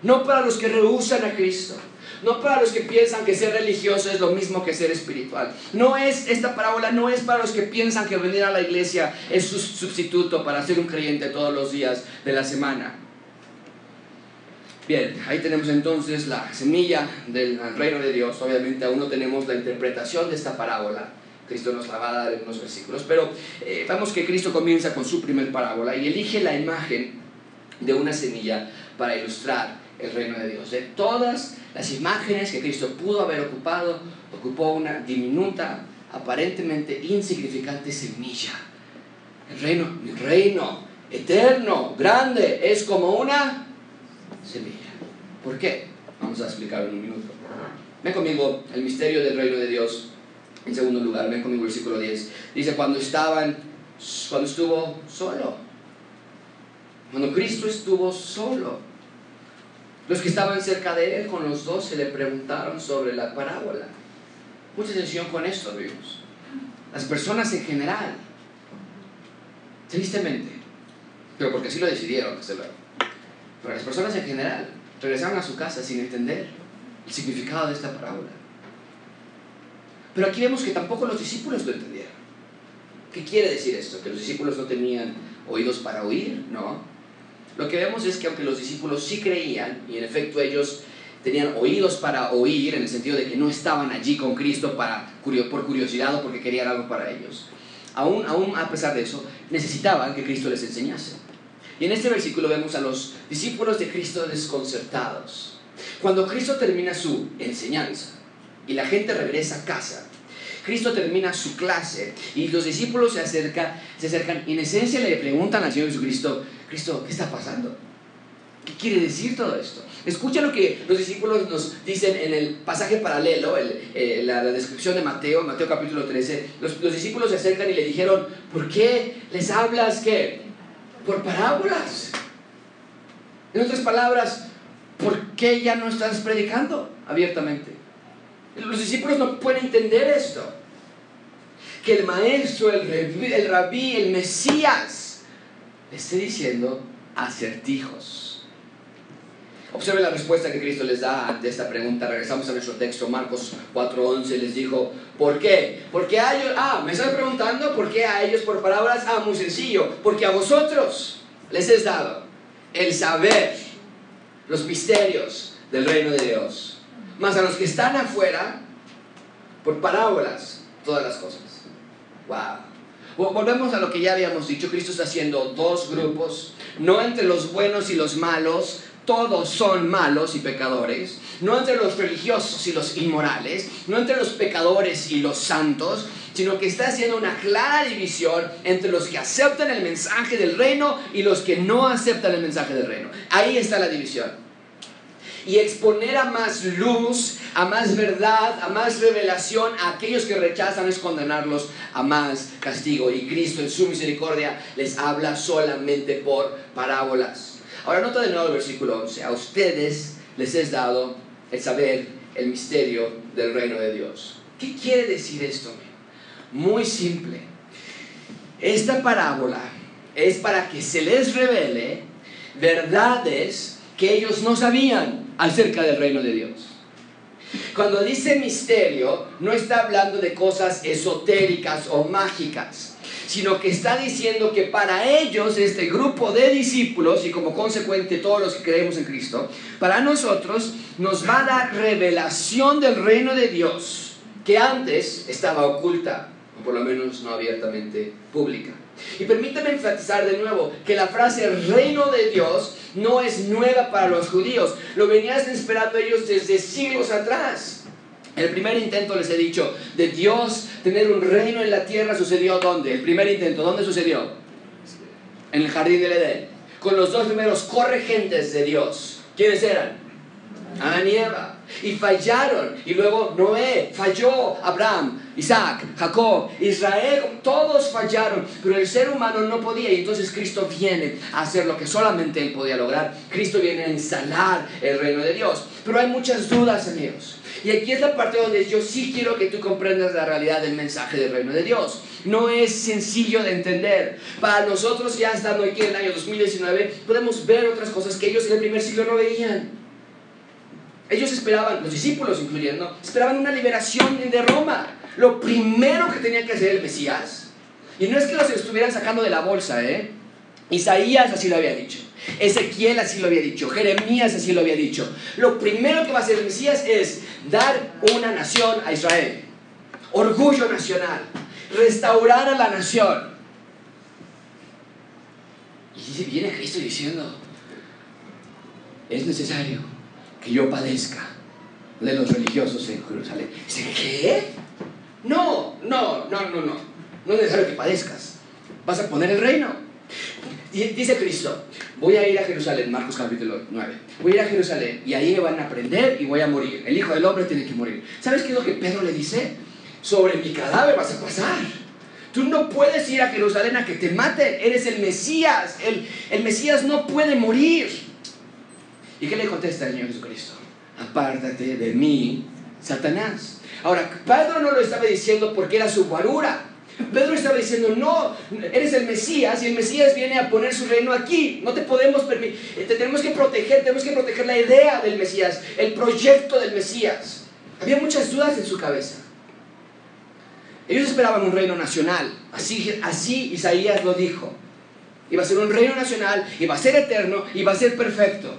no para los que rehusan a Cristo. No para los que piensan que ser religioso es lo mismo que ser espiritual. No es, esta parábola no es para los que piensan que venir a la iglesia es su sustituto para ser un creyente todos los días de la semana. Bien, ahí tenemos entonces la semilla del reino de Dios. Obviamente aún no tenemos la interpretación de esta parábola. Cristo nos la va a dar en unos versículos. Pero eh, vemos que Cristo comienza con su primer parábola y elige la imagen de una semilla para ilustrar el reino de Dios. De todas las imágenes que Cristo pudo haber ocupado, ocupó una diminuta, aparentemente insignificante semilla. El reino, mi reino eterno, grande, es como una semilla. ¿Por qué? Vamos a explicarlo en un minuto. Ven conmigo el misterio del reino de Dios. En segundo lugar, ven conmigo el versículo 10. Dice, cuando estaban, cuando estuvo solo. Cuando Cristo estuvo solo. Los que estaban cerca de él con los dos se le preguntaron sobre la parábola. Mucha atención con esto, amigos. Las personas en general, tristemente, pero porque así lo decidieron, desde luego. Pero las personas en general regresaron a su casa sin entender el significado de esta parábola. Pero aquí vemos que tampoco los discípulos lo entendieron. ¿Qué quiere decir esto? ¿Que los discípulos no tenían oídos para oír? No. Lo que vemos es que aunque los discípulos sí creían, y en efecto ellos tenían oídos para oír, en el sentido de que no estaban allí con Cristo para, por curiosidad o porque querían algo para ellos, aún, aún a pesar de eso, necesitaban que Cristo les enseñase. Y en este versículo vemos a los discípulos de Cristo desconcertados. Cuando Cristo termina su enseñanza y la gente regresa a casa, Cristo termina su clase y los discípulos se acercan, se acercan y en esencia le preguntan al Señor Jesucristo, Cristo, ¿qué está pasando? ¿Qué quiere decir todo esto? Escucha lo que los discípulos nos dicen en el pasaje paralelo, eh, la, descripción de Mateo, Mateo capítulo 13. Los, los, discípulos se acercan y le dijeron, ¿por qué les hablas qué? Por parábolas. En otras palabras, ¿por qué ya no estás predicando abiertamente? Los discípulos no pueden entender esto. Que el maestro, el, el rabí, el Mesías, le esté diciendo acertijos. Observe la respuesta que Cristo les da ante esta pregunta. Regresamos a nuestro texto, Marcos 4:11 les dijo, ¿por qué? Porque a ellos, ah, me están preguntando por qué a ellos por palabras, ah, muy sencillo, porque a vosotros les es dado el saber los misterios del reino de Dios. Más a los que están afuera, por parábolas, todas las cosas. Wow. Volvemos a lo que ya habíamos dicho, Cristo está haciendo dos grupos, no entre los buenos y los malos, todos son malos y pecadores, no entre los religiosos y los inmorales, no entre los pecadores y los santos, sino que está haciendo una clara división entre los que aceptan el mensaje del reino y los que no aceptan el mensaje del reino. Ahí está la división. Y exponer a más luz, a más verdad, a más revelación a aquellos que rechazan es condenarlos a más castigo. Y Cristo en su misericordia les habla solamente por parábolas. Ahora nota de nuevo el versículo 11. A ustedes les es dado el saber el misterio del reino de Dios. ¿Qué quiere decir esto? Muy simple. Esta parábola es para que se les revele verdades que ellos no sabían acerca del reino de Dios. Cuando dice misterio, no está hablando de cosas esotéricas o mágicas sino que está diciendo que para ellos, este grupo de discípulos, y como consecuente todos los que creemos en Cristo, para nosotros nos va a dar revelación del reino de Dios que antes estaba oculta, o por lo menos no abiertamente pública. Y permítame enfatizar de nuevo que la frase reino de Dios no es nueva para los judíos, lo venían esperando ellos desde siglos atrás. El primer intento, les he dicho, de Dios tener un reino en la tierra sucedió ¿dónde? El primer intento, ¿dónde sucedió? En el jardín del Edén. Con los dos primeros corregentes de Dios. ¿Quiénes eran? Adán y Eva. Y fallaron. Y luego Noé falló. Abraham, Isaac, Jacob, Israel. Todos fallaron. Pero el ser humano no podía. Y entonces Cristo viene a hacer lo que solamente él podía lograr. Cristo viene a instalar el reino de Dios. Pero hay muchas dudas, amigos. Y aquí es la parte donde yo sí quiero que tú comprendas la realidad del mensaje del reino de Dios. No es sencillo de entender. Para nosotros, ya estando aquí en el año 2019, podemos ver otras cosas que ellos en el primer siglo no veían. Ellos esperaban, los discípulos incluyendo, esperaban una liberación de Roma. Lo primero que tenía que hacer el Mesías, y no es que los estuvieran sacando de la bolsa, ¿eh? Isaías así lo había dicho. Ezequiel así lo había dicho, Jeremías así lo había dicho. Lo primero que va a hacer el Mesías es dar una nación a Israel. Orgullo nacional, restaurar a la nación. Y viene Cristo diciendo, es necesario que yo padezca de los religiosos en Jerusalén. Dice, ¿qué? No, no, no, no, no. No es necesario que padezcas. Vas a poner el reino. Dice Cristo, voy a ir a Jerusalén, Marcos capítulo 9. Voy a ir a Jerusalén y ahí van a aprender y voy a morir. El Hijo del Hombre tiene que morir. ¿Sabes qué es lo que Pedro le dice? Sobre mi cadáver vas a pasar. Tú no puedes ir a Jerusalén a que te maten. Eres el Mesías. El, el Mesías no puede morir. ¿Y qué le contesta el Señor Jesucristo? Apártate de mí, Satanás. Ahora, Pedro no lo estaba diciendo porque era su guarura. Pedro estaba diciendo, no, eres el Mesías y el Mesías viene a poner su reino aquí. No te podemos permitir, eh, te tenemos que proteger, tenemos que proteger la idea del Mesías, el proyecto del Mesías. Había muchas dudas en su cabeza. Ellos esperaban un reino nacional, así, así Isaías lo dijo. Iba a ser un reino nacional, iba a ser eterno, iba a ser perfecto.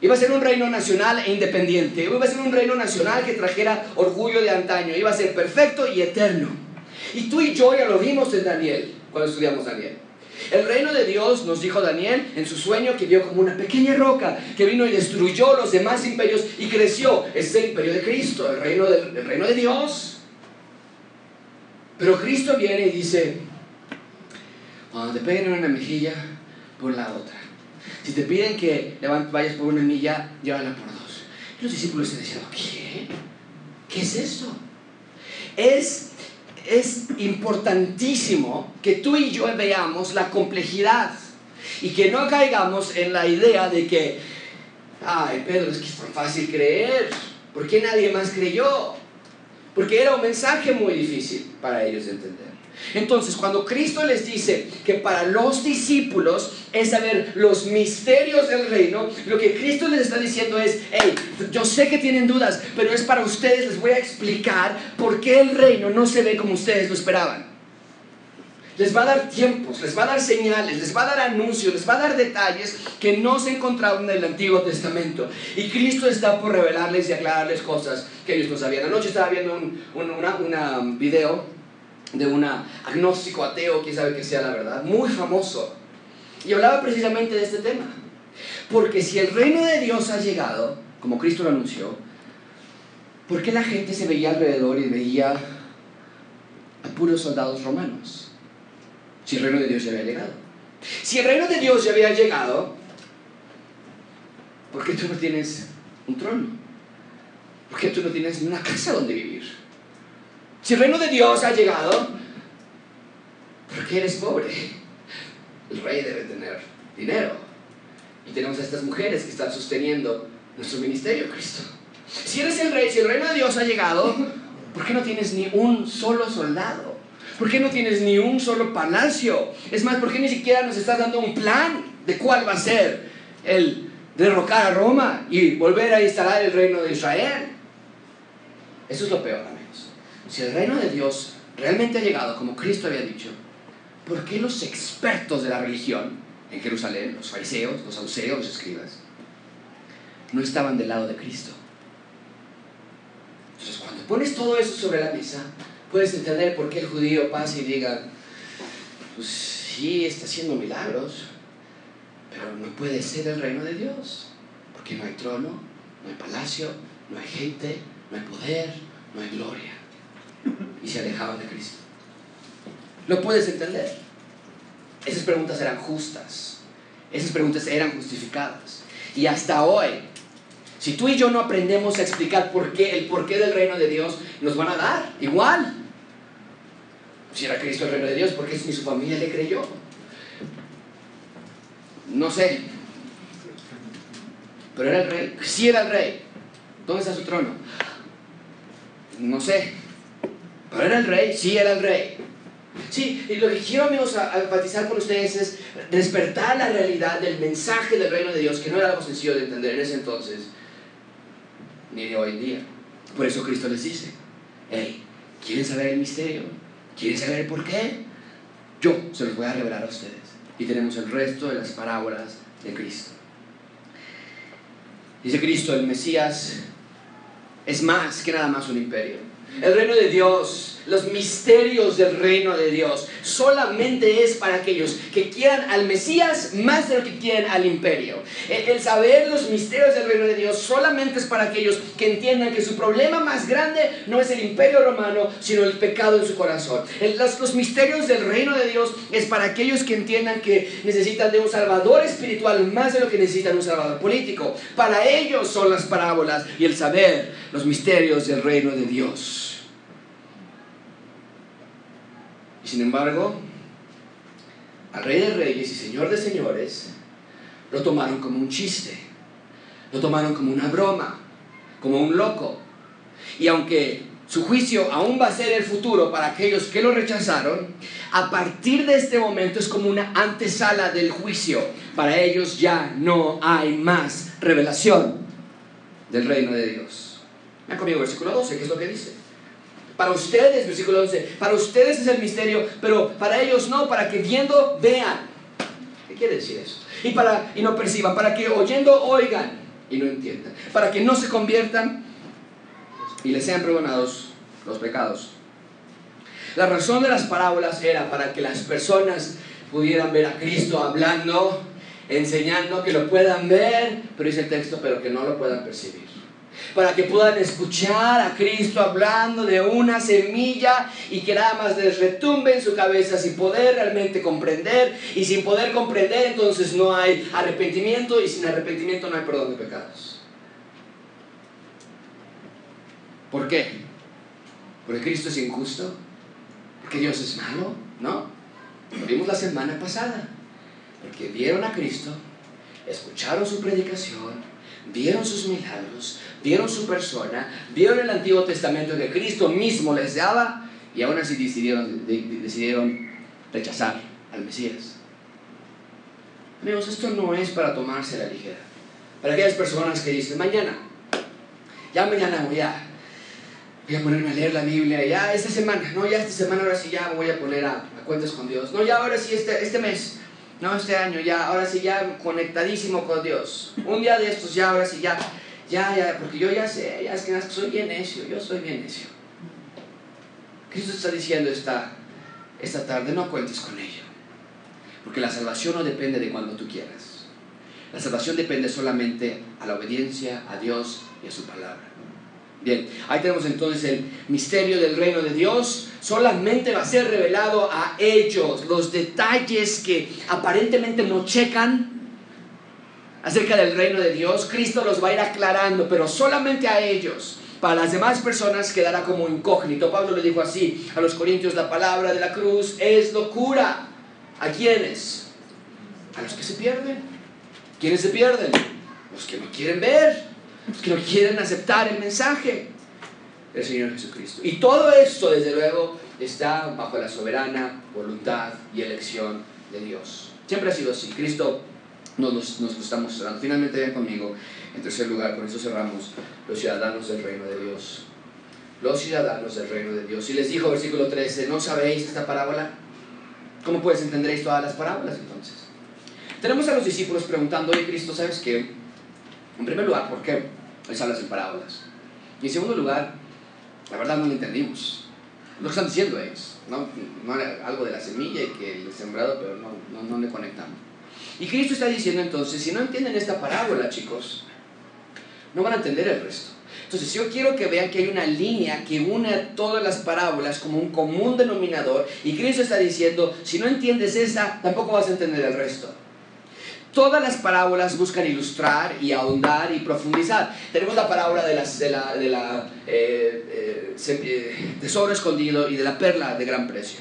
Iba a ser un reino nacional e independiente. Iba a ser un reino nacional que trajera orgullo de antaño. Iba a ser perfecto y eterno. Y tú y yo ya lo vimos en Daniel, cuando estudiamos Daniel. El reino de Dios, nos dijo Daniel en su sueño, que vio como una pequeña roca que vino y destruyó los demás imperios y creció. ese imperio de Cristo, el reino de, el reino de Dios. Pero Cristo viene y dice, cuando te peguen en una mejilla, por la otra. Si te piden que vayas por una milla, llévala por dos. los discípulos se decían, ¿qué? ¿Qué es esto? Es, es importantísimo que tú y yo veamos la complejidad y que no caigamos en la idea de que, ay, Pedro, es que es tan fácil creer. ¿Por qué nadie más creyó? porque era un mensaje muy difícil para ellos de entender. Entonces, cuando Cristo les dice que para los discípulos es saber los misterios del reino, lo que Cristo les está diciendo es, hey, yo sé que tienen dudas, pero es para ustedes, les voy a explicar por qué el reino no se ve como ustedes lo esperaban les va a dar tiempos, les va a dar señales, les va a dar anuncios, les va a dar detalles que no se encontraban en el Antiguo Testamento. Y Cristo está por revelarles y aclararles cosas que ellos no sabían. Anoche estaba viendo un una, video de un agnóstico ateo, quién sabe que sea la verdad, muy famoso. Y hablaba precisamente de este tema. Porque si el reino de Dios ha llegado, como Cristo lo anunció, ¿por qué la gente se veía alrededor y veía a puros soldados romanos? si el reino de Dios ya había llegado. Si el reino de Dios ya había llegado, ¿por qué tú no tienes un trono? ¿Por qué tú no tienes una casa donde vivir? Si el reino de Dios ha llegado, ¿por qué eres pobre? El rey debe tener dinero. Y tenemos a estas mujeres que están sosteniendo nuestro ministerio, Cristo. Si eres el rey, si el reino de Dios ha llegado, ¿por qué no tienes ni un solo soldado? ¿Por qué no tienes ni un solo palacio? Es más, ¿por qué ni siquiera nos estás dando un plan de cuál va a ser el derrocar a Roma y volver a instalar el reino de Israel? Eso es lo peor, amigos. Si el reino de Dios realmente ha llegado, como Cristo había dicho, ¿por qué los expertos de la religión en Jerusalén, los fariseos, los saduceos, los escribas, no estaban del lado de Cristo? Entonces, cuando pones todo eso sobre la mesa, puedes entender por qué el judío pasa y diga, pues sí, está haciendo milagros, pero no puede ser el reino de Dios, porque no hay trono, no hay palacio, no hay gente, no hay poder, no hay gloria. Y se alejaban de Cristo. ¿Lo puedes entender? Esas preguntas eran justas, esas preguntas eran justificadas. Y hasta hoy, si tú y yo no aprendemos a explicar por qué, el porqué del reino de Dios, nos van a dar igual si era Cristo el reino de Dios, ¿por qué ni su familia le creyó? No sé. Pero era el rey. Sí era el rey. ¿Dónde está su trono? No sé. Pero era el rey. Sí era el rey. Sí, y lo que quiero amigos a, enfatizar con ustedes es despertar la realidad del mensaje del reino de Dios, que no era algo sencillo de entender en ese entonces, ni de hoy en día. Por eso Cristo les dice, hey, ¿quieren saber el misterio? ¿Quieren saber por qué? Yo se los voy a revelar a ustedes. y tenemos el resto de las parábolas de Cristo. Dice Cristo, el Mesías es más que nada más un imperio. El reino de Dios los misterios del reino de Dios solamente es para aquellos que quieran al Mesías más de lo que quieren al imperio. El, saber los misterios del reino de Dios solamente es para aquellos que entiendan que su problema más grande no es el imperio romano, sino el pecado en su corazón. los, los misterios del reino de Dios es para aquellos que entiendan que necesitan de un salvador espiritual más de lo que necesitan un salvador político. Para ellos son las parábolas y el saber los misterios del reino de Dios. Y sin embargo, al Rey de Reyes y Señor de Señores lo tomaron como un chiste, lo tomaron como una broma, como un loco. Y aunque su juicio aún va a ser el futuro para aquellos que lo rechazaron, a partir de este momento es como una antesala del juicio. Para ellos ya no hay más revelación del reino de Dios. Me conmigo versículo 12, ¿qué es lo que dice? Para ustedes, versículo 11, para ustedes es el misterio, pero para ellos no, para que viendo vean. ¿Qué quiere decir eso? Y, para, y no perciban, para que oyendo oigan y no entiendan, para que no se conviertan y les sean perdonados los pecados. La razón de las parábolas era para que las personas pudieran ver a Cristo hablando, enseñando, que lo puedan ver, pero dice el texto, pero que no lo puedan percibir para que puedan escuchar a Cristo hablando de una semilla y que nada más les retumbe en su cabeza sin poder realmente comprender y sin poder comprender entonces no hay arrepentimiento y sin arrepentimiento no hay perdón de pecados. ¿Por qué? ¿Porque Cristo es injusto? ¿Porque Dios es malo? No. Lo vimos la semana pasada. Porque vieron a Cristo, escucharon su predicación, vieron sus milagros, vieron su persona, vieron el Antiguo Testamento que Cristo mismo les daba y aún así decidieron, decidieron rechazar al Mesías. Amigos, esto no es para tomarse la ligera. Para aquellas personas que dicen, mañana, ya mañana voy a, voy a ponerme a leer la Biblia, ya esta semana, no, ya esta semana ahora sí ya voy a poner a, a cuentas con Dios, no, ya ahora sí este, este mes, no, este año ya, ahora sí ya conectadísimo con Dios. Un día de estos ya, ahora sí ya, ya, ya, porque yo ya sé, ya es que soy bien necio, yo soy bien necio. Cristo está diciendo esta, esta tarde, no cuentes con ello. Porque la salvación no depende de cuando tú quieras. La salvación depende solamente a la obediencia a Dios y a su palabra. Bien, ahí tenemos entonces el misterio del reino de Dios. Solamente va a ser revelado a ellos los detalles que aparentemente no checan acerca del reino de Dios. Cristo los va a ir aclarando, pero solamente a ellos. Para las demás personas quedará como incógnito. Pablo le dijo así a los corintios, la palabra de la cruz es locura. ¿A quiénes? A los que se pierden. ¿Quiénes se pierden? Los que no quieren ver que no quieren aceptar el mensaje del Señor Jesucristo. Y todo esto, desde luego, está bajo la soberana voluntad y elección de Dios. Siempre ha sido así. Cristo nos, nos, nos lo está mostrando. Finalmente, ven conmigo, en tercer lugar, con eso cerramos, los ciudadanos del reino de Dios. Los ciudadanos del reino de Dios. Y les dijo, versículo 13, ¿no sabéis esta parábola? ¿Cómo puedes entenderéis todas las parábolas entonces? Tenemos a los discípulos preguntando, oye Cristo, ¿sabes qué? En primer lugar, ¿por qué les hablas en parábolas? Y en segundo lugar, la verdad no lo entendimos. Lo que están diciendo es, ¿no? no algo de la semilla y que el sembrado, pero no, no, no le conectamos. Y Cristo está diciendo entonces, si no entienden esta parábola, chicos, no van a entender el resto. Entonces, yo quiero que vean que hay una línea que une a todas las parábolas como un común denominador. Y Cristo está diciendo, si no entiendes esta, tampoco vas a entender el resto. Todas las parábolas buscan ilustrar y ahondar y profundizar. Tenemos la parábola de, las, de la, de la eh, eh, eh, tesoro escondido y de la perla de gran precio.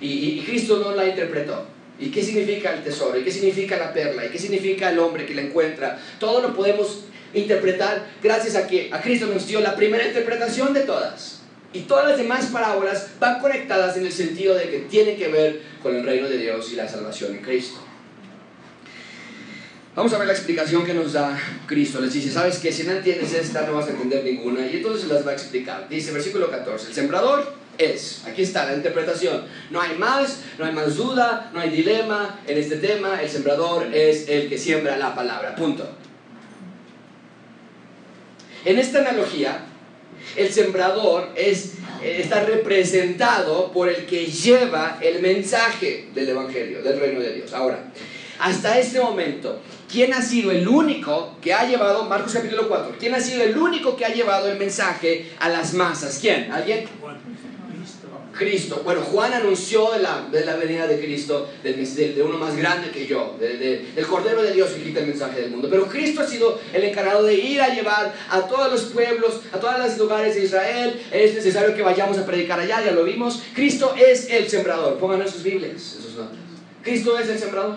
Y, y, Cristo no la interpretó. ¿Y qué significa el tesoro? ¿Y qué significa la perla? ¿Y qué significa el hombre que la encuentra? Todo lo podemos interpretar gracias a que a Cristo nos dio la primera interpretación de todas. Y todas las demás parábolas van conectadas en el sentido de que tienen que ver con el reino de Dios y la salvación en Cristo. Vamos a ver la explicación que nos da Cristo. Les dice, ¿sabes qué? Si no entiendes esta, no vas a entender ninguna. Y entonces las va a explicar. Dice, versículo 14, el sembrador es, aquí está la interpretación, no hay más, no hay más duda, no hay dilema en este tema, el sembrador es el que siembra la palabra, punto. En esta analogía, el sembrador es, está representado por el que lleva el mensaje del Evangelio, del reino de Dios. Ahora, hasta este momento, ¿quién ha sido el único que ha llevado, Marcos capítulo 4, quién ha sido el único que ha llevado el mensaje a las masas? ¿Quién? ¿Alguien? Cristo. Bueno, Juan anunció de la, de la venida de Cristo, de, uno más grande que yo, de, del Cordero de Dios que quita el mensaje del mundo. Pero Cristo ha sido el encargado de ir a llevar a todos los pueblos, a todos los lugares de Israel. Es necesario que vayamos a predicar allá, ya lo vimos. Cristo es el sembrador. Pongan en sus Biblias, esos notas. Cristo es el sembrador.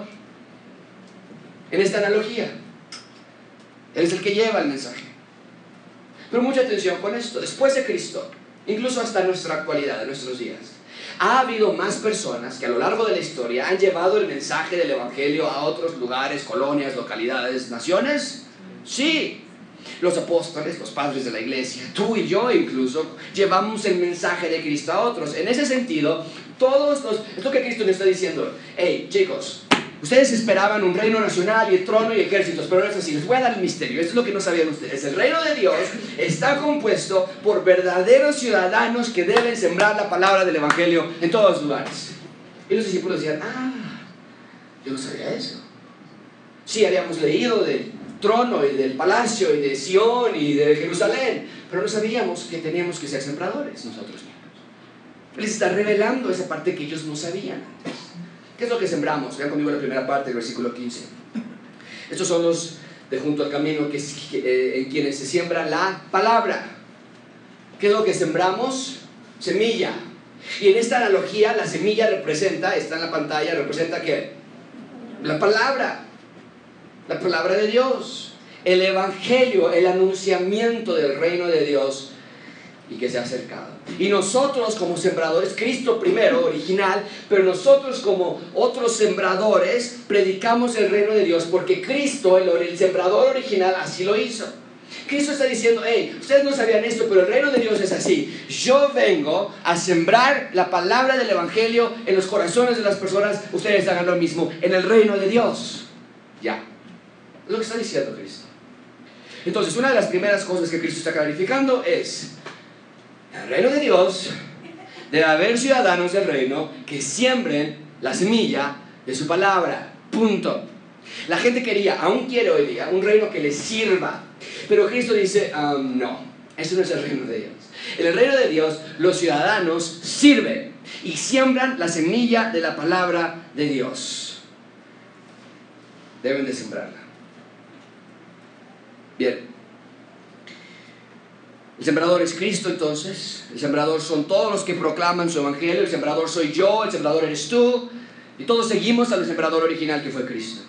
En esta analogía. Él es el que lleva el mensaje. Pero mucha atención con esto. Después de Cristo, incluso hasta nuestra actualidad, en nuestros días. Ha habido más personas que a lo largo de la historia han llevado el mensaje del Evangelio a otros lugares, colonias, localidades, naciones. Sí, los apóstoles, los padres de la iglesia, tú y yo incluso, llevamos el mensaje de Cristo a otros. En ese sentido, todos los... Esto que Cristo nos está diciendo, hey chicos, Ustedes esperaban un reino nacional y el trono y ejércitos, pero no es así. Les voy a dar el misterio. Esto es lo que no sabían ustedes. El reino de Dios está compuesto por verdaderos ciudadanos que deben sembrar la palabra del Evangelio en todos los lugares. Y los discípulos decían, ah, yo no sabía eso. Sí, habíamos leído del trono y del palacio y de Sión y de Jerusalén, pero no sabíamos que teníamos que ser sembradores nosotros mismos. Les está revelando esa parte que ellos no sabían antes. ¿Qué es lo que sembramos? Vean conmigo la primera parte del versículo 15. Estos son los de junto al camino que, eh, en quienes se siembra la palabra. ¿Qué es lo que sembramos? Semilla. Y en esta analogía la semilla representa, está en la pantalla, representa qué? La palabra. La palabra de Dios. El evangelio, el anunciamiento del reino de Dios y que se ha acercado. Y nosotros como sembradores, Cristo primero, original, pero nosotros como otros sembradores, predicamos el reino de Dios porque Cristo, el, el sembrador original, así lo hizo. Cristo está diciendo, hey, ustedes no sabían esto, pero el reino de Dios es así. Yo vengo a sembrar la palabra del Evangelio en los corazones de las personas, ustedes hagan lo mismo, en el reino de Dios. Ya. Es lo que está diciendo Cristo. Entonces, una de las primeras cosas que Cristo está clarificando es, el reino de Dios debe haber ciudadanos del reino que siembren la semilla de su palabra. Punto. La gente quería, aún quiere hoy día, un reino que les sirva. Pero Cristo dice, um, no, eso no es el reino de Dios. En el reino de Dios los ciudadanos sirven y siembran la semilla de la palabra de Dios. Deben de sembrarla. Bien, el sembrador es Cristo entonces, el sembrador son todos los que proclaman su evangelio, el sembrador soy yo, el sembrador eres tú, y todos seguimos al sembrador original que fue Cristo.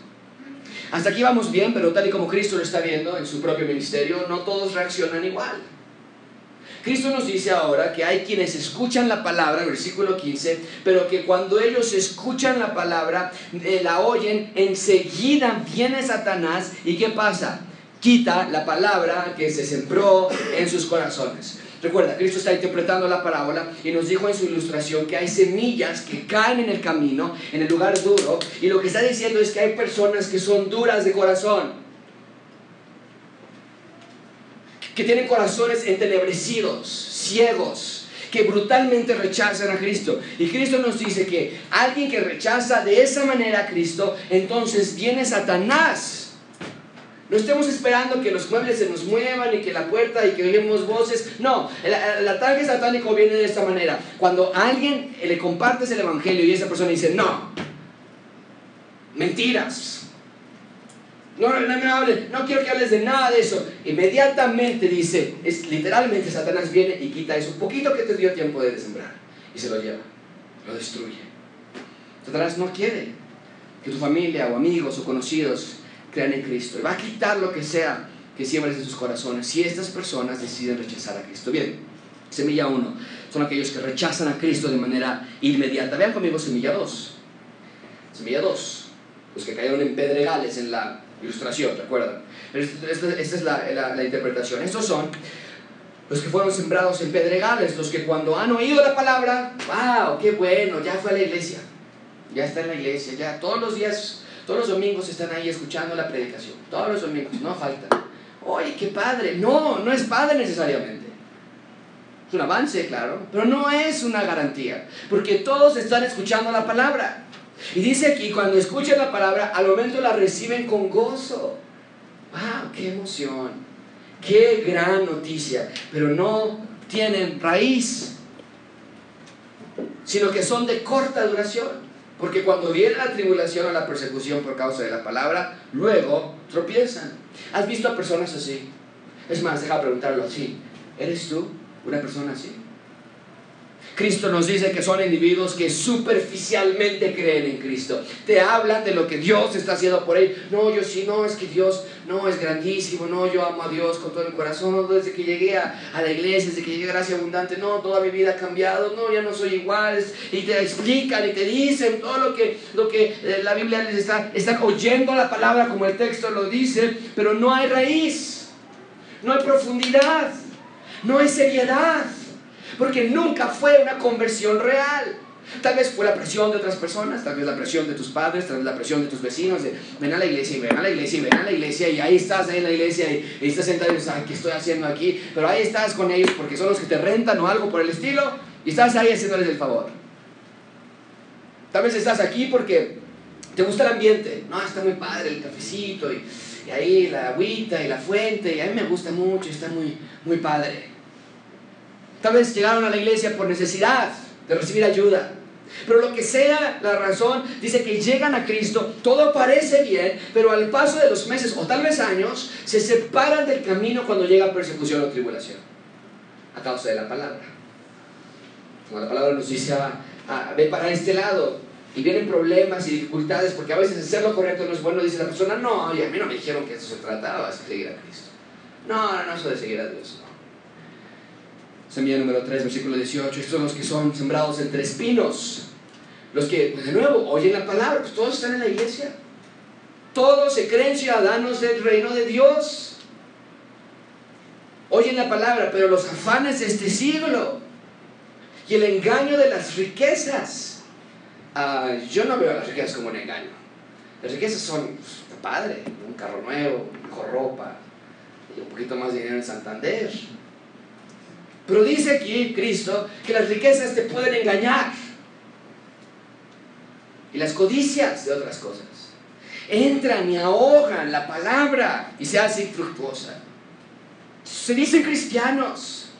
Hasta aquí vamos bien, pero tal y como Cristo lo está viendo en su propio ministerio, no todos reaccionan igual. Cristo nos dice ahora que hay quienes escuchan la palabra, versículo 15, pero que cuando ellos escuchan la palabra, eh, la oyen, enseguida viene Satanás y ¿qué pasa? Quita la palabra que se sembró en sus corazones. Recuerda, Cristo está interpretando la parábola y nos dijo en su ilustración que hay semillas que caen en el camino, en el lugar duro, y lo que está diciendo es que hay personas que son duras de corazón, que tienen corazones entenebrecidos, ciegos, que brutalmente rechazan a Cristo. Y Cristo nos dice que alguien que rechaza de esa manera a Cristo, entonces viene Satanás no estemos esperando que los muebles se nos muevan y que la puerta y que oímos voces. No, el, ataque satánico viene de esta manera. Cuando alguien le compartes el evangelio y esa persona dice, no, mentiras. No, no, no no quiero que hables de nada de eso. Inmediatamente dice, es literalmente Satanás viene y quita eso poquito que te dio tiempo de sembrar y se lo lleva, lo destruye. Satanás no quiere que tu familia o amigos o conocidos crean en Cristo. Y va a quitar lo que sea que siembres en sus corazones si estas personas deciden rechazar a Cristo. Bien, semilla 1 son aquellos que rechazan a Cristo de manera inmediata. Vean conmigo semilla 2. Semilla 2, los que cayeron en pedregales en la ilustración, ¿recuerdan? Esta, esta es la, la, la, interpretación. Estos son Los que fueron sembrados en pedregales, los que cuando han oído la palabra, wow, qué bueno, ya fue a la iglesia, ya está en la iglesia, ya todos los días, todos los domingos están ahí escuchando la predicación, todos los domingos, no falta. Oye, qué padre, no, no es padre necesariamente. Es un avance, claro, pero no es una garantía, porque todos están escuchando la palabra. Y dice aquí, cuando escuchan la palabra, al momento la reciben con gozo. ¡Wow! ¡Qué emoción! ¡Qué gran noticia! Pero no tienen raíz, sino que son de corta duración. Porque cuando viene la tribulación o la persecución por causa de la palabra, luego tropiezan. ¿Has visto a personas así? Es más, deja preguntarlo así. ¿Eres tú una persona así? Cristo nos dice que son individuos que superficialmente creen en Cristo. Te hablan de lo que Dios está haciendo por ellos. No, yo sí, no, es que Dios no es grandísimo. No, yo amo a Dios con todo mi corazón. Desde que llegué a, la iglesia, desde que llegué a Gracia Abundante, no, toda mi vida ha cambiado. No, ya no soy igual. Y te explican y te dicen todo lo que, lo que eh, la Biblia les está, están oyendo la palabra como el texto lo dice, pero no hay raíz, no hay profundidad, no hay seriedad. Porque nunca fue una conversión real. Tal vez fue la presión de otras personas, tal vez la presión de tus padres, tal vez la presión de tus vecinos, de ven a la iglesia y ven a la iglesia y ven a la iglesia y ahí estás ahí en la iglesia y, estás sentado y dices, ¿qué estoy haciendo aquí? Pero ahí estás con ellos porque son los que te rentan o algo por el estilo y estás ahí haciéndoles el favor. Tal vez estás aquí porque te gusta el ambiente, no, está muy padre el cafecito y, ahí la agüita y la fuente y a mí me gusta mucho, está muy, muy padre. Tal vez llegaron a la iglesia por necesidad de recibir ayuda. Pero lo que sea la razón, dice que llegan a Cristo, todo parece bien, pero al paso de los meses o tal vez años, se separan del camino cuando llega persecución o tribulación, a causa de la palabra. Como la palabra nos dice, ah, ah, ve para este lado, y vienen problemas y dificultades, porque a veces hacer lo correcto no es bueno, dice la persona, no, oye, a mí no me dijeron que eso se trataba, de seguir a Cristo. No, no, no, eso de seguir a Dios. Semilla número 3, versículo 18. Estos son los que son sembrados entre espinos. Los que, pues, de nuevo, oyen la palabra, pues todos están en la iglesia. Todos se creen ciudadanos del reino de Dios. Oyen la palabra, pero los afanes de este siglo y el engaño de las riquezas. Ah, yo no veo las riquezas como un engaño. Las riquezas son, pues, padre, un carro nuevo, mejor ropa, y un poquito más de dinero en Santander. Pero dice aquí Cristo que las riquezas te pueden engañar. Y las codicias de otras cosas. Entran y ahogan la palabra y se hace infructuosa. Se dicen cristianos.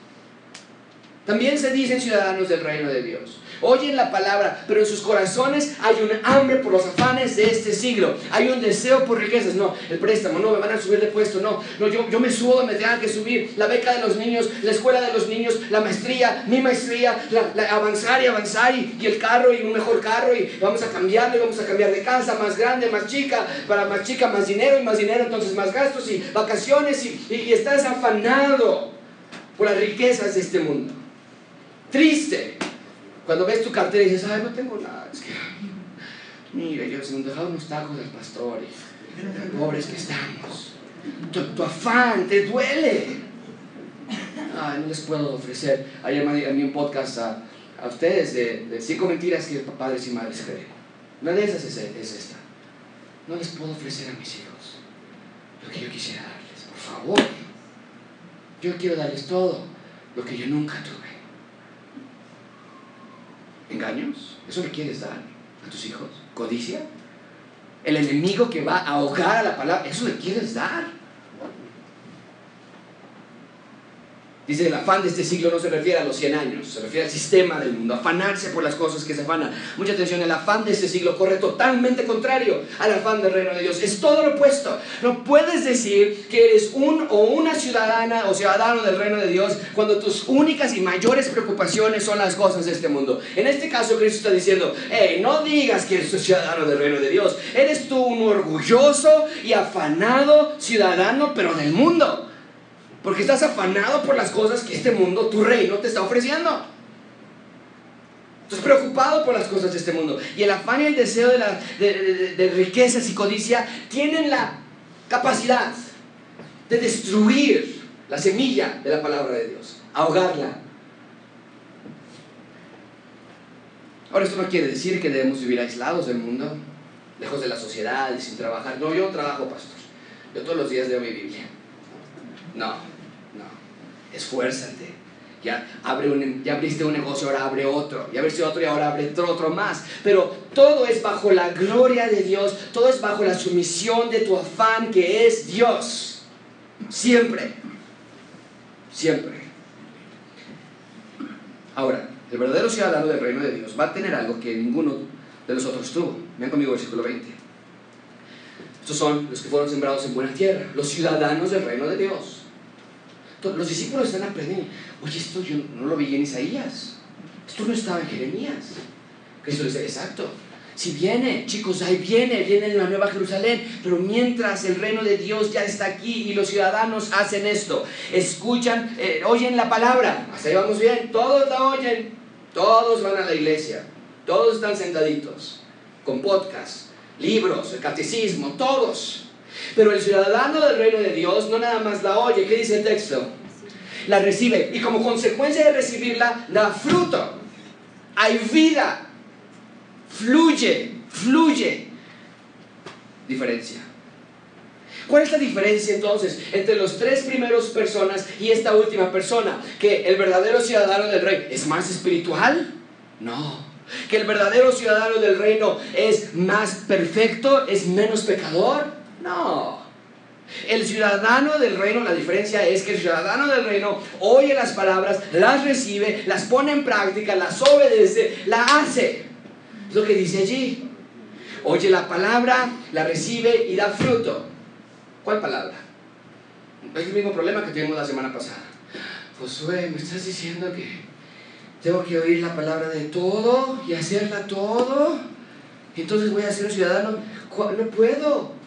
También se dicen ciudadanos del reino de Dios oyen la palabra, pero en sus corazones hay un hambre por los afanes de este siglo. Hay un deseo por riquezas. No, el préstamo, no, me van a subir de puesto. No, no yo, yo me subo, me tengan que subir. La beca de los niños, la escuela de los niños, la maestría, mi maestría, la, avanzar y avanzar y, el carro y un mejor carro y vamos a cambiarlo y vamos a cambiar de casa más grande, más chica, para más chica, más dinero y más dinero, entonces más gastos y vacaciones y, y estás afanado por las riquezas de este mundo. Triste, cuando ves tu cartera y dices, ay, no tengo nada, es que, mira, yo se nos dejado unos tacos del pastor y pobres que estamos. Tu, afán te duele. Ay, no les puedo ofrecer. Ayer mandé un podcast a, a ustedes de, de, cinco mentiras que padres y madres creen. Una de esas es, es esta. No les puedo ofrecer a mis hijos lo que yo quisiera darles, por favor. Yo quiero darles todo lo que yo nunca tuve engaños? ¿Eso le quieres dar a tus hijos? ¿Codicia? El enemigo que va a ahogar a la palabra, ¿eso le quieres dar? Dice, el afán de este siglo no se refiere a los 100 años, se refiere al sistema del mundo, afanarse por las cosas que se afanan. Mucha atención, el afán de este siglo corre totalmente contrario al afán del reino de Dios. Es todo lo opuesto. No puedes decir que eres un o una ciudadana o ciudadano del reino de Dios cuando tus únicas y mayores preocupaciones son las cosas de este mundo. En este caso, Cristo está diciendo, hey, no digas que eres un ciudadano del reino de Dios. Eres tú un orgulloso y afanado ciudadano, pero del mundo. Porque estás afanado por las cosas que este mundo, tu reino, te está ofreciendo. Estás preocupado por las cosas de este mundo. Y el afán y el deseo de, de, riquezas y codicia tienen la capacidad de destruir la semilla de la palabra de Dios, ahogarla. Ahora, esto no quiere decir que debemos vivir aislados del mundo, lejos de la sociedad y sin trabajar. No, yo trabajo, pastor. Yo todos los días leo mi Biblia. No, no. Esfuérzate. Ya, abre un, ya abriste un negocio, ahora abre otro. Ya abriste otro y ahora abre otro, otro más. Pero todo es bajo la gloria de Dios. Todo es bajo la sumisión de tu afán que es Dios. Siempre. Siempre. Ahora, el verdadero ciudadano del reino de Dios va a tener algo que ninguno de los otros tuvo. Vean conmigo versículo 20. Estos son los que fueron sembrados en buena tierra, los ciudadanos del reino de Dios. Los discípulos están aprendiendo. Oye, esto yo no lo vi en Isaías. Esto no estaba en Jeremías. Cristo dice, exacto. Si viene, chicos, ahí viene, viene la nueva Jerusalén, pero mientras el reino de Dios ya está aquí y los ciudadanos hacen esto, escuchan, eh, oyen la palabra, hasta ahí vamos bien, todos la oyen, todos van a la iglesia, todos están sentaditos, con podcast, libros, el catecismo, todos. Pero el ciudadano del reino de Dios no nada más la oye, ¿qué dice el texto? La recibe y como consecuencia de recibirla da fruto. Hay vida. Fluye, fluye. Diferencia. ¿Cuál es la diferencia entonces entre los tres primeros personas y esta última persona? Que el verdadero ciudadano del reino es más espiritual? No. Que el verdadero ciudadano del reino es más perfecto, es menos pecador? No. El ciudadano del reino, la diferencia es que el ciudadano del reino oye las palabras, las recibe, las pone en práctica, las obedece, la hace. Es lo que dice allí. Oye la palabra, la recibe y da fruto. ¿Cuál palabra? Es el mismo problema que tuvimos la semana pasada. Josué, me estás diciendo que tengo que oír la palabra de todo y hacerla todo. Entonces voy a ser un ciudadano. No puedo.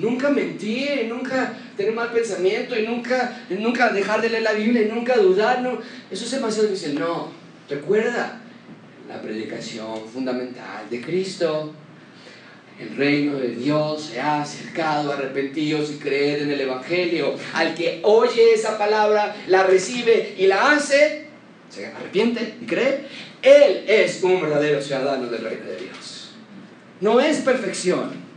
Nunca mentir, nunca tener mal pensamiento y nunca, nunca dejar de leer la Biblia y nunca dudar. No. Eso es demasiado difícil. No. Recuerda la predicación fundamental de Cristo. El reino de Dios se ha acercado, arrepentidos y creer en el Evangelio. Al que oye esa palabra, la recibe y la hace, se arrepiente y cree, Él es un verdadero ciudadano del reino de Dios. No es perfección.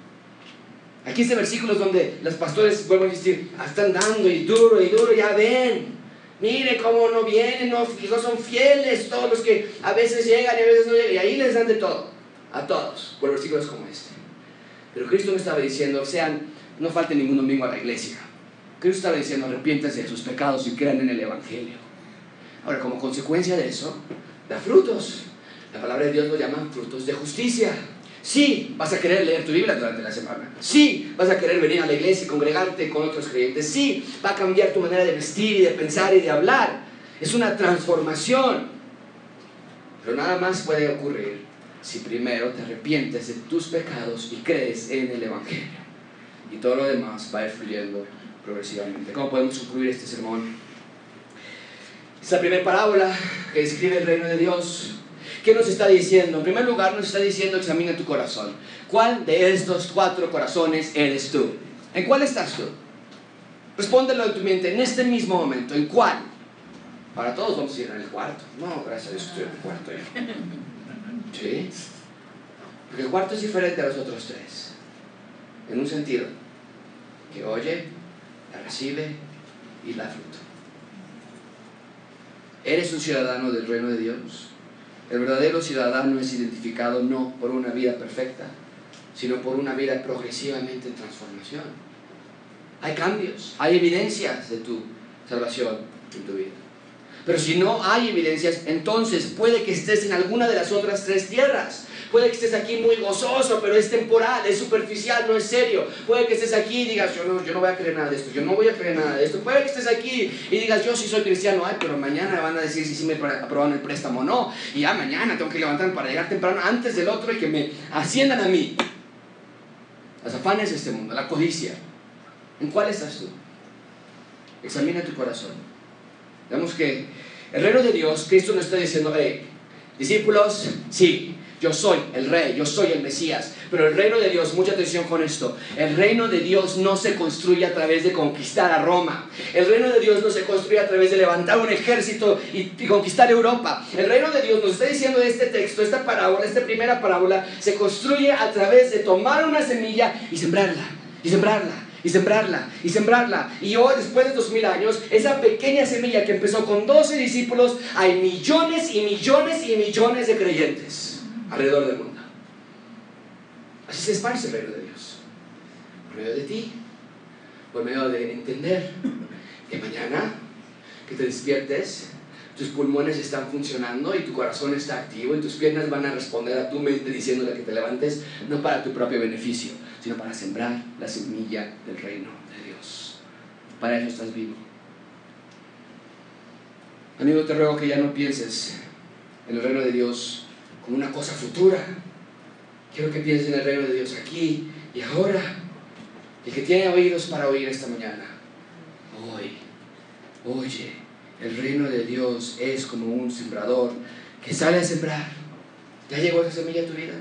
Aquí este versículo es donde los pastores, vuelvo a decir, están dando y duro y duro, ya ven. Mire cómo no vienen, no, no son fieles todos los que a veces llegan y a veces no llegan. Y ahí les dan de todo, a todos, por versículos como este. Pero Cristo no estaba diciendo, sean, no falte ningún domingo a la iglesia. Cristo estaba diciendo, arrepiéntanse de sus pecados y crean en el Evangelio. Ahora, como consecuencia de eso, da frutos. La palabra de Dios lo llama frutos de justicia. Sí, vas a querer leer tu Biblia durante la semana. Sí, vas a querer venir a la iglesia y congregarte con otros creyentes. Sí, va a cambiar tu manera de vestir y de pensar y de hablar. Es una transformación. Pero nada más puede ocurrir si primero te arrepientes de tus pecados y crees en el Evangelio. Y todo lo demás va a ir fluyendo progresivamente. ¿Cómo podemos concluir este sermón? Esta primera parábola que describe el reino de Dios. ¿Qué nos está diciendo? En primer lugar, nos está diciendo examina tu corazón. ¿Cuál de estos cuatro corazones eres tú? ¿En cuál estás tú? Respóndelo en tu mente en este mismo momento. ¿En cuál? Para todos vamos a ir en el cuarto. No, gracias a Dios estoy en el cuarto ya. ¿Sí? Porque el cuarto es diferente a los otros tres. En un sentido, que oye, la recibe y da fruto. ¿Eres un ciudadano del reino de Dios? El verdadero ciudadano es identificado no por una vida perfecta, sino por una vida progresivamente en transformación. Hay cambios, hay evidencias de tu salvación en tu vida. Pero si no hay evidencias, entonces puede que estés en alguna de las otras tres tierras. Puede que estés aquí muy gozoso, pero es temporal, es superficial, no es serio. Puede que estés aquí y digas, yo no, yo no voy a creer nada de esto, yo no voy a creer nada de esto. Puede que estés aquí y digas, yo sí soy cristiano, ay, pero mañana van a decir si sí me aprobaron el préstamo o no. Y ya mañana tengo que levantarme para llegar temprano antes del otro y que me asciendan a mí. Las afanes de este mundo, la codicia. ¿En cuál estás tú? Examina tu corazón. Vemos que el reino de Dios, Cristo nos está diciendo, discípulos, sí, yo soy el rey, yo soy el Mesías. Pero el reino de Dios, mucha atención con esto, el reino de Dios no se construye a través de conquistar a Roma. El reino de Dios no se construye a través de levantar un ejército y, conquistar Europa. El reino de Dios, nos está diciendo este texto, esta parábola, esta primera parábola, se construye a través de tomar una semilla y sembrarla, y sembrarla, y sembrarla y sembrarla. Y hoy, después de dos mil años, esa pequeña semilla que empezó con 12 discípulos, hay millones y millones y millones de creyentes alrededor del mundo. Así se esparce el reino de Dios. Por medio de ti, por medio de entender que mañana que te despiertes, tus pulmones están funcionando y tu corazón está activo y tus piernas van a responder a tu mente diciéndole que te levantes, no para tu propio beneficio, sino para sembrar la semilla del reino de Dios. Para eso estás vivo. Amigo, te ruego que ya no pienses en el reino de Dios como una cosa futura. Quiero que pienses en el reino de Dios aquí y ahora. El que tiene oídos para oír esta mañana, hoy, oye, el reino de Dios es como un sembrador que sale a sembrar. ¿Ya llegó esa semilla a tu vida?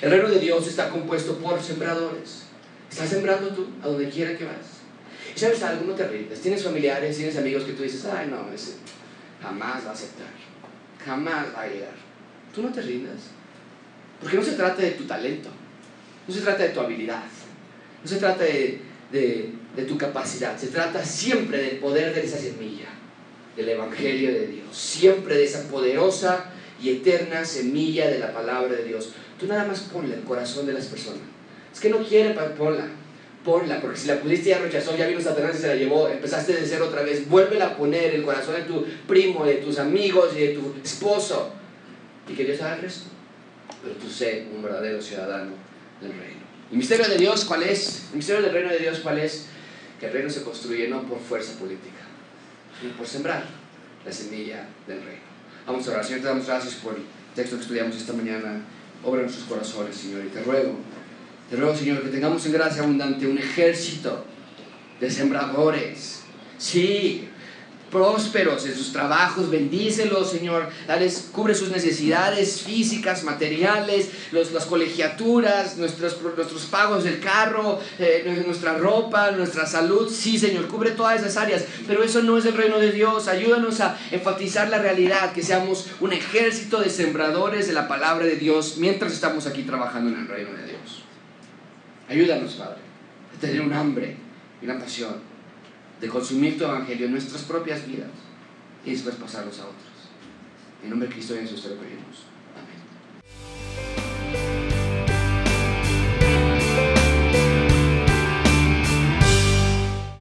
El reino de Dios está compuesto por sembradores. ¿Estás sembrando tú a donde quiera que vas? Y sabes algo, no te rindes. Tienes familiares, tienes amigos que tú dices, ay no, ese jamás va a aceptar, jamás va a llegar. Tú no te rindas. Porque no se trata de tu talento, no se trata de tu habilidad, no se trata de tu capacidad, se trata siempre del poder de esa semilla, del Evangelio de Dios, siempre de esa poderosa y eterna semilla de la palabra de Dios. Tú nada más ponla el corazón de las personas. Es que no quiere, ponla. Ponla, porque si la pudiste ya rechazó, ya vino Satanás y se la llevó, empezaste de cero otra vez, vuélvela a poner el corazón de tu primo, de tus amigos y de tu esposo. Y que Dios haga el resto. Pero tú sé un verdadero ciudadano del reino. ¿El misterio de Dios cuál es? El misterio del reino de Dios cuál es? Que el reino se construye no por fuerza política, sino por sembrar la semilla del reino. Vamos a orar. Señor, te damos gracias por el texto que estudiamos esta mañana obra en nuestros corazones, Señor. Y te ruego, te ruego, Señor, que tengamos en gracia abundante un ejército de sembradores. Sí, prósperos en sus trabajos, bendícelos, Señor, cubre sus necesidades físicas, materiales, los, las colegiaturas, nuestros, nuestros pagos del carro, eh, nuestra ropa, nuestra salud, sí, Señor, cubre todas esas áreas, pero eso no es el reino de Dios, ayúdanos a enfatizar la realidad, que seamos un ejército de sembradores de la palabra de Dios mientras estamos aquí trabajando en el reino de Dios. Ayúdanos, Padre, a tener un hambre y una pasión de consumir tu evangelio en nuestras propias vidas y después pasarlos a otros. En nombre de Cristo Jesús te lo pedimos. Amén.